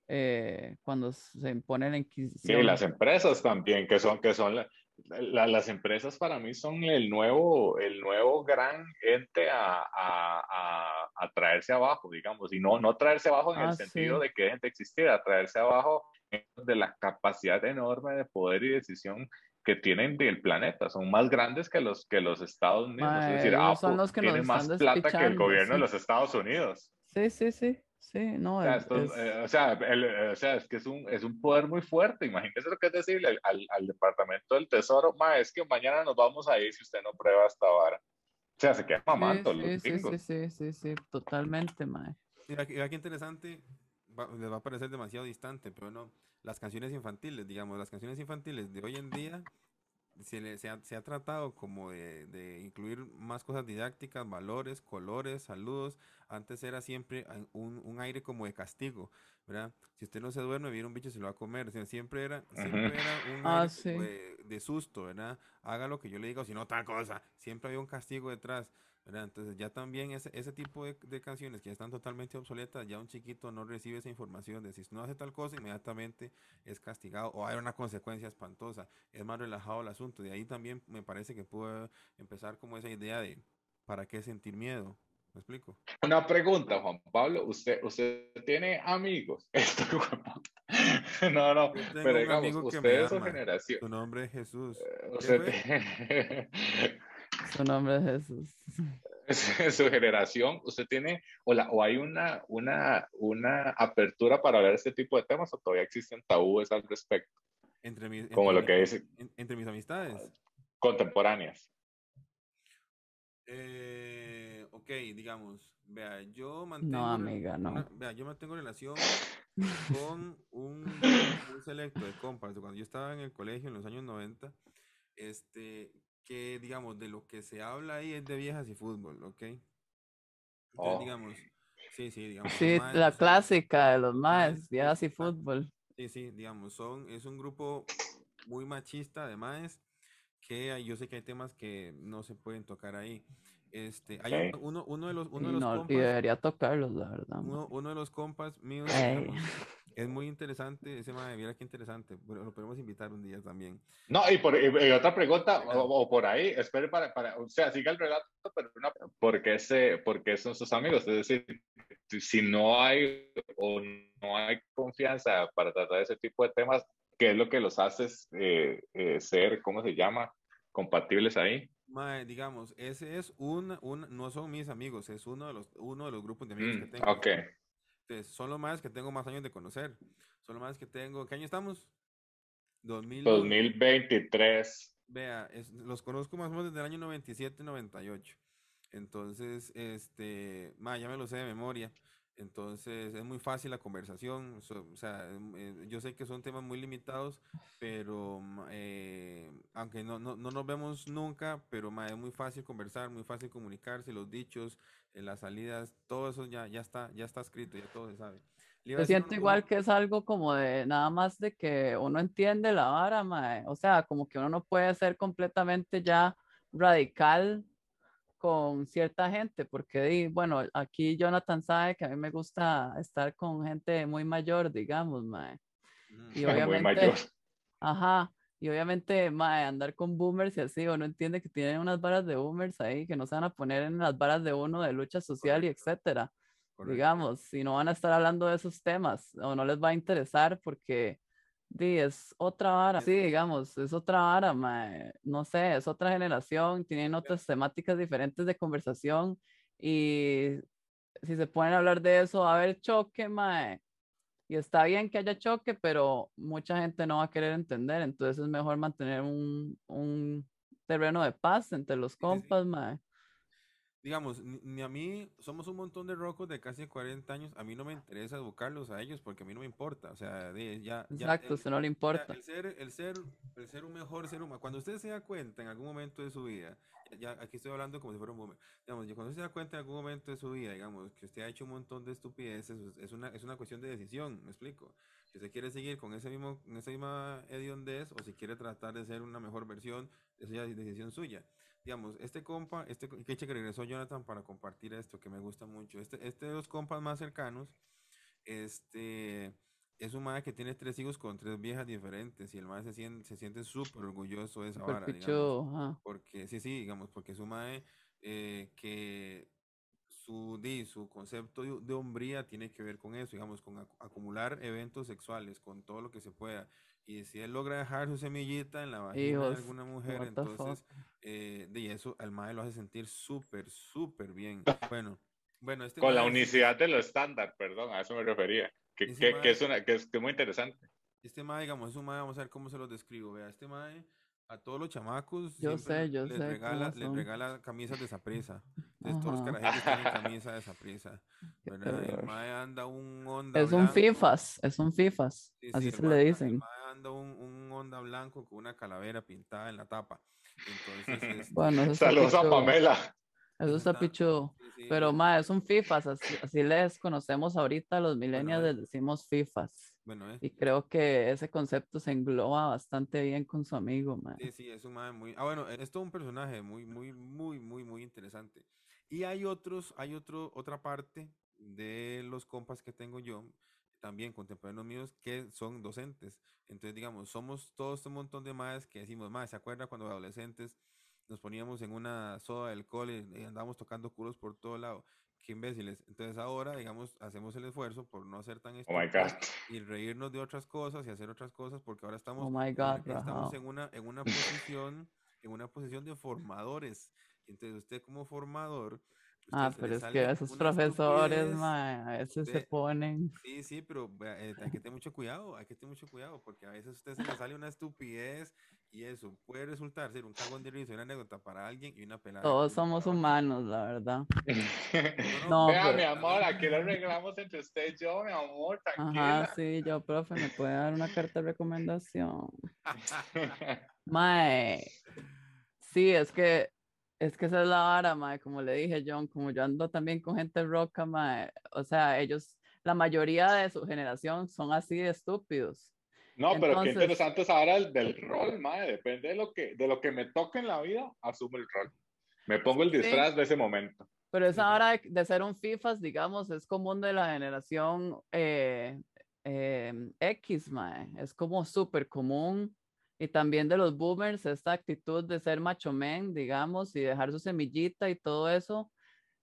Eh, cuando se impone la Inquisición. Sí, las empresas también, que son, que son las empresas para mí son el nuevo, el nuevo gran ente a, a, a, traerse abajo, digamos, y no, no traerse abajo en el ah, sentido de que dejen de existir, a traerse abajo de la capacidad enorme de poder y decisión que tienen del planeta, son más grandes que los, que los Estados Unidos, es decir, son los que tiene más plata que el gobierno de los Estados Unidos. Sí, sí, sí. Sí, no, o sea, eh, o, sea, eh, o, sea, es que es un, es un poder muy fuerte. Imagínese lo que es decirle al, al, Departamento del Tesoro, ma, es que mañana nos vamos a ir si usted no prueba esta vara. O sea, se queda mamando sí, los sí, sí, sí, sí, sí, totalmente, ma. Mira, qué interesante, les va a parecer demasiado distante, pero no, las canciones infantiles, digamos, las canciones infantiles de hoy en día se, se, ha, se, ha, tratado como de, de, incluir más cosas didácticas, valores, colores, saludos. Antes era siempre un, un, aire como de castigo, ¿verdad? Si usted no se duerme, viene un bicho se lo va a comer. O sea, siempre era, siempre era un ah, aire de, de, susto, ¿verdad? Haga lo que yo le digo, si no, tal cosa. Siempre había un castigo detrás. Entonces ya también ese, ese tipo de, de, canciones que ya están totalmente obsoletas, ya un chiquito no recibe esa información de si no hace tal cosa, inmediatamente es castigado o hay una consecuencia espantosa. Es más relajado el asunto. De ahí también me parece que puede empezar como esa idea de ¿para qué sentir miedo? ¿Me explico? Una pregunta, Juan Pablo. ¿Usted, usted tiene amigos? [laughs] no, no, pero digamos, usted es su generación. Su nombre es Jesús. Eh, usted Su nombre [laughs] es Jesús. Su generación, ¿usted tiene o, la, o hay una, una, una apertura para hablar de este tipo de temas o todavía existen tabúes al respecto? Entre mis, Como lo que dice. Entre mis amistades. Contemporáneas. Eh, ok, digamos, vea, yo mantengo. No, amiga, no. vea, yo mantengo relación [laughs] con un, un selecto de compas. Cuando yo estaba en el colegio en los años 90, este, que, digamos, de lo que se habla ahí es de viejas y fútbol, ¿ok? Entonces, Oh. digamos, sí, sí, digamos. Sí, los la maes, clásica de los más, maes, viejas y fútbol. Sí, sí, digamos, son, es un grupo muy machista de maes, que hay- yo sé que hay temas que no se pueden tocar ahí. Este, hay Ok. uno, uno de los, uno de los no, compas, debería tocarlos, la verdad. uno, uno de los compas míos, Ey. digamos, es muy interesante, ese mae, mira qué interesante, pero lo podemos invitar un día también. No, y, por, y- y otra pregunta, o, o por ahí, espere para, para, o sea, siga el relato, pero una, ¿por qué, se, ¿por qué son sus amigos? Es decir, si- no hay o no hay confianza para tratar ese tipo de temas, ¿qué es lo que los hace eh, eh, ser, ¿cómo se llama? Compatibles ahí. Mae, digamos, ese es un, un, no son mis amigos, es uno de los, uno de los grupos de amigos que Mm, tengo. ok. Entonces, son los más que tengo más años de conocer. Son los más que tengo. ¿Qué año estamos? 2000. 2023. Vea, es- los conozco más o menos desde el año 97, 98. Entonces, este, ma, ya me lo sé de memoria. Entonces, es muy fácil la conversación. so- o sea, em, eh, yo sé que son temas muy limitados, pero ma, eh, aunque no, no, no nos vemos nunca, pero ma, es muy fácil conversar, muy fácil comunicarse, los dichos, eh, las salidas, todo eso ya, ya está, ya está escrito, ya todo se sabe. Yo siento igual que es algo como de nada más de que uno entiende la vara, mae. O sea, como que uno no puede ser completamente ya radical con cierta gente, porque di, bueno, aquí Jonathan sabe que a mí me gusta estar con gente muy mayor, digamos, mae. Ujú. Y [laughs] Muy obviamente, mayor. ajá, y obviamente, mae, andar con boomers y así, uno entiende que tienen unas varas de boomers ahí que no se van a poner en las varas de uno de lucha social y etcétera Correcto. digamos, si no van a estar hablando de esos temas o no les va a interesar porque di, es otra vara, sí, digamos, es otra vara, mae, no sé, es otra generación, tienen otras temáticas diferentes de conversación y si se pueden hablar de eso, va a haber choque, mae, y está bien que haya choque, pero mucha gente no va a querer entender, entonces es mejor mantener un, un terreno de paz entre los sí. compas, mae. Digamos, ni, a mí, somos un montón de rocos de casi 40 años, a mí no me interesa educarlos a ellos porque a mí no me importa, o sea, ya... Exacto, ya, no le importa. el, ser, el, ser, el ser un mejor ser humano, cuando usted se da cuenta en algún momento de su vida, ya aquí estoy hablando como si fuera un boomer, digamos, cuando usted se da cuenta en algún momento de su vida, digamos, que usted ha hecho un montón de estupideces, es una, es una cuestión de decisión, me explico, si usted quiere seguir con ese mismo, esa misma hediondez o si quiere tratar de ser una mejor versión, eso ya es decisión suya digamos, este compa, este que regresó Jonathan para compartir esto que me gusta mucho. Este, este dos compas más cercanos, este es un madre que tiene tres hijos con tres viejas diferentes y el madre se siente se siente súper orgulloso de esa vara, digamos, porque sí, sí, digamos, porque su madre eh, que su, di, su concepto de, hombría tiene que ver con eso, digamos, con acumular eventos sexuales, con todo lo que se pueda. Y si él logra dejar su semillita en la vagina de alguna mujer, entonces, eh, de eso al madre lo hace sentir súper, súper bien. [laughs] Bueno, bueno este Con la unicidad de lo estándar, perdón, a eso me refería. Que, que, que es, una, que es, muy interesante. Este mae, digamos, es un mae, vamos a ver cómo se lo describo. Vea, este mae a todos los chamacos yo sé, yo les, sé regala, les regala camisas de prisa Entonces, todos los carajitos tienen [laughs] camisa de prisa ¿verdad? El mae anda un onda Es un FIFAs, es un FIFAs, así se le dicen. Un, un onda blanco con una calavera pintada en la tapa. Entonces, [laughs] este, bueno, Saludos a Pamela. Eso está pichudo. Pero, mae, es un FIFAs, así, así, les conocemos ahorita, los millennials les decimos FIFAs. Bueno, Y creo que ese concepto se engloba bastante bien con su amigo, man. Sí, sí, es un man muy... Ah, bueno, es todo un personaje muy, muy, muy, muy, muy interesante. Y hay otros, hay otro, otra parte de los compas que tengo yo, también contemporáneos míos, que son docentes. Entonces, digamos, somos todos un montón de madres que decimos, más, ¿se acuerda cuando adolescentes nos poníamos en una soda de alcohol y, andábamos tocando culos por todo lado? qué imbéciles. Entonces ahora, digamos, hacemos el esfuerzo por no ser tan oh estúpidos y reírnos de otras cosas y hacer otras cosas porque ahora estamos, oh estamos en una, en una [laughs] posición, en una posición de formadores. Entonces usted como formador Ah, pero es que esos profesores, ma, a veces se ponen. Sí, sí, pero eh, hay que tener mucho cuidado, hay que tener mucho cuidado, porque a veces a usted se le sale una estupidez y eso puede resultar ser un cagón de risa, una anécdota para alguien y una pelada. Todos somos humanos, la verdad. no, Vea, mi amor, aquí lo arreglamos entre usted y yo, mi amor, tranquila. Ajá, sí, yo, profe, ¿me puede dar una carta de recomendación? [laughs] Mae, sí, es que es que esa es la vara, mae, como le dije, John, como yo ando también con gente roca, mae, o sea, ellos, la mayoría de su generación son así de estúpidos. No, pero qué interesante es ahora el del rol, mae, depende de lo que, de lo que me toque en la vida, asumo el rol. Me pongo el disfraz de ese momento. Pero esa hora de, ser un FIFAs, digamos, es común de la generación eh, eh, X, mae, es como súper común y también de los boomers, esta actitud de ser macho men, digamos, y dejar su semillita y todo eso,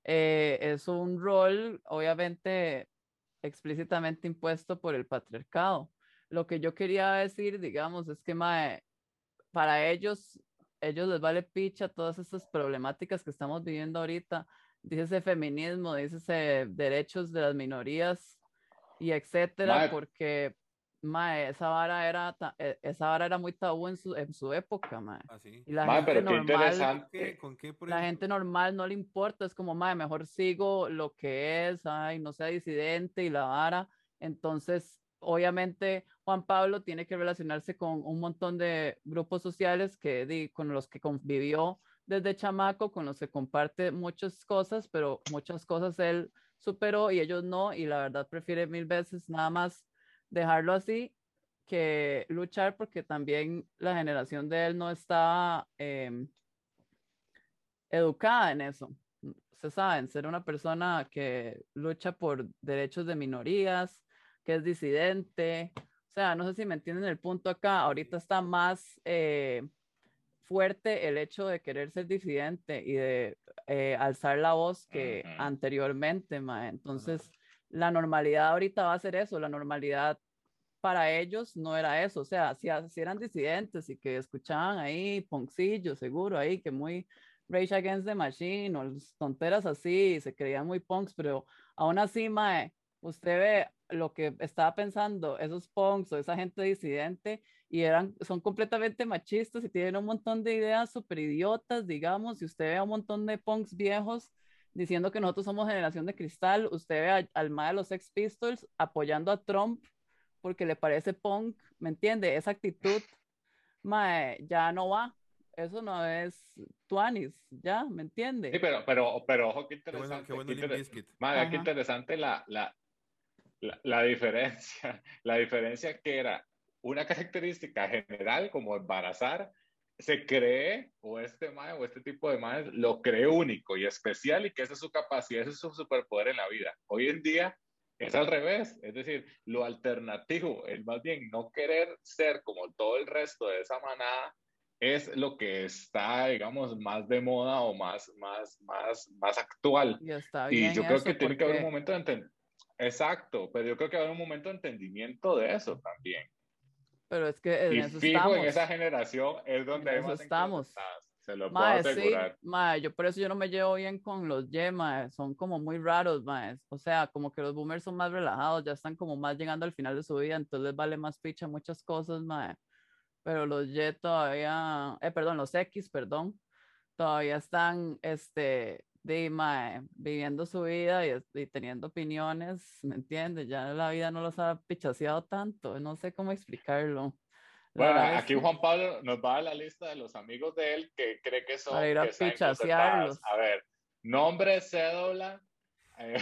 eh, es un rol, obviamente, explícitamente impuesto por el patriarcado. Lo que yo quería decir, digamos, es que para ellos, ellos les vale picha todas estas problemáticas que estamos viviendo ahorita. Dice feminismo, dice derechos de las minorías y etcétera, porque Mae, esa vara era, e, esa vara era muy tabú en su, en su época, mae. ¿Ah, sí? Y la mae, gente pero normal, qué interesante. ¿Con qué, la gente normal no le importa, es como, mae, mejor sigo lo que es, ay, no sea disidente y la vara. Entonces, obviamente, Juan Pablo tiene que relacionarse con un montón de grupos sociales que, con los que convivió desde chamaco, con los que comparte muchas cosas, pero muchas cosas él superó y ellos no, y la verdad prefiere mil veces nada más dejarlo así que luchar porque también la generación de él no está em, educada en eso. Se saben, ser una persona que lucha por derechos de minorías, que es disidente. O sea, no sé si me entienden el punto acá. Ahorita está más eh, fuerte el hecho de querer ser disidente y de eh, alzar la voz que anteriormente, ma. Entonces, la normalidad ahorita va a ser eso, la normalidad para ellos no era eso, o sea, si, si eran disidentes y que escuchaban ahí poncillo, seguro, ahí que muy Rage Against the Machine o tonteras así, se creían muy punks, pero aún así, mae, usted ve lo que estaba pensando esos punks o esa gente disidente y eran, son completamente machistas y tienen un montón de ideas súper idiotas, digamos, y usted ve a un montón de punks viejos diciendo que nosotros somos generación de cristal, usted ve al MAE de los Sex Pistols apoyando a Trump porque le parece punk, ¿me entiende? Esa actitud, mae, ya no va. Eso no es tuanis, ya, ¿me entiende? Sí, pero, pero, pero ojo, qué interesante. Qué bueno, qué, inter... qué interesante la, la, la, diferencia, [laughs] la diferencia que era una característica general como embarazar, se cree, o este mae, o este tipo de mae, lo cree único y especial y que esa es su capacidad, ese es su superpoder en la vida. Hoy en día es al revés, es decir, lo alternativo, es más bien no querer ser como todo el resto de esa manada, es lo que está, digamos, más de moda o más, más, más, más actual. Y, yo creo que tiene que haber un momento de entendimiento. Exacto, pero yo creo que haber un momento de entendimiento de eso también. Pero es que en y eso fijo estamos. en esa generación es donde en estamos. Se lo puedo asegurar. Sí, yo por eso yo no me llevo bien con los Y, son como muy raros, mae. o sea, como que los boomers son más relajados, ya están como más llegando al final de su vida, entonces les vale más picha muchas cosas, mae. pero los Y todavía, eh, perdón, los X, perdón, todavía están, este, de, mae, viviendo su vida y, y, teniendo opiniones, ¿me entiendes? Ya la vida no los ha pichaseado tanto, no sé cómo explicarlo. Bueno, aquí Juan Pablo nos va a la lista de los amigos de él que cree que son. Para ir a pichasearlos. A ver, nombre, cédula. Eh,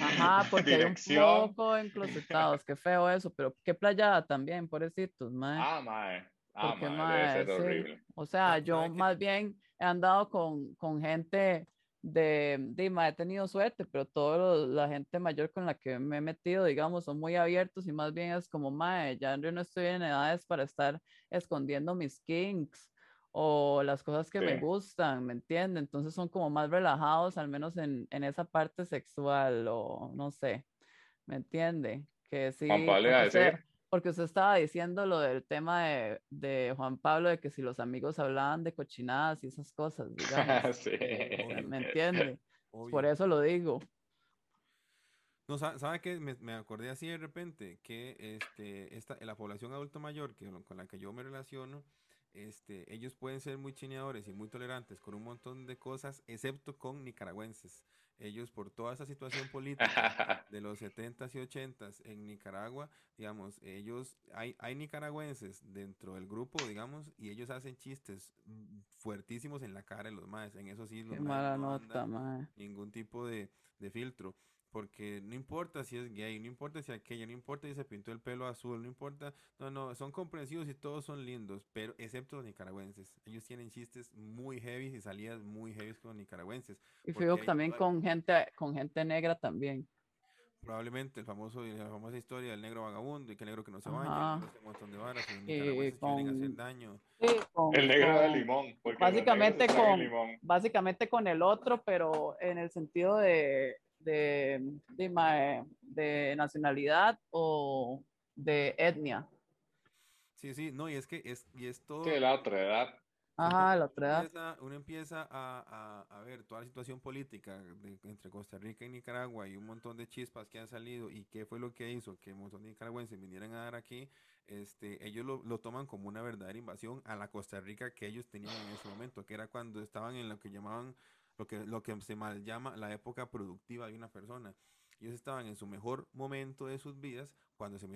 Ajá, [laughs] porque hay un poco enclosetados, qué feo eso, pero qué playada también, pobrecitos, mae. Ah, mae. Ah, porque, mae, debe horrible. O sea, yo más bien he andado con, con gente de, de he tenido suerte, pero toda la gente mayor con la que me he metido, digamos, son muy abiertos y más bien es como, mae, ya no estoy en edades para estar escondiendo mis kinks o las cosas que me gustan, ¿me entiende? Entonces son como más relajados, al menos en, en esa parte sexual o no sé, ¿me entiende? Que sí. Juan Pablo, decir porque usted estaba diciendo lo del tema de, de, Juan Pablo, de que si los amigos hablaban de cochinadas y esas cosas, [laughs] digamos. sí. ¿Me [laughs] entiende? Por eso lo digo. No, ¿sabe qué? Me, me, acordé así de repente que este, esta, la población adulto mayor que, con la que yo me relaciono, este, ellos pueden ser muy chineadores y muy tolerantes con un montón de cosas, excepto con nicaragüenses. Ellos, por toda esa situación política [laughs] de los 70s y 80s en Nicaragua, digamos, ellos, hay, hay nicaragüenses dentro del grupo, digamos, y ellos hacen chistes fuertísimos en la cara de los maes. En eso sí, los mala nota, mae. ningún tipo de, de filtro porque no importa si es gay, no importa si aquella, no importa si se pintó el pelo azul, no importa, no, no, son comprensivos y todos son lindos, pero excepto los nicaragüenses, ellos tienen chistes muy heavy y salidas muy heavy con los nicaragüenses. Y fui también con gente, con gente negra también. Probablemente el famoso, la famosa historia del negro vagabundo y que el negro que no se baña, un montón de varas, y nicaragüenses con, hacer daño. el negro de limón. Básicamente con, básicamente con el otro, pero en el sentido de de, de, de nacionalidad o de etnia. Sí, sí, no, y es que es, y es todo... Sí, la otra edad. Ajá, la otra edad. Uno empieza, a, a, a, ver toda la situación política entre Costa Rica y Nicaragua y un montón de chispas que han salido y qué fue lo que hizo que un montón de nicaragüenses vinieran a dar aquí, este, ellos lo, lo, toman como una verdadera invasión a la Costa Rica que ellos tenían en ese momento, que era cuando estaban en lo que llamaban lo que, lo que se mal llama la época productiva de una persona. Ellos estaban en su mejor momento de sus vidas cuando se,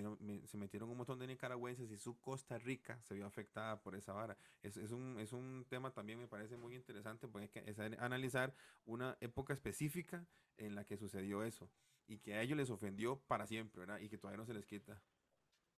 se metieron un montón de nicaragüenses y su Costa Rica se vio afectada por esa vara. Es, es, un, es un tema también me parece muy interesante porque es analizar una época específica en la que sucedió eso y que a ellos les ofendió para siempre, ¿verdad? Y que todavía no se les quita.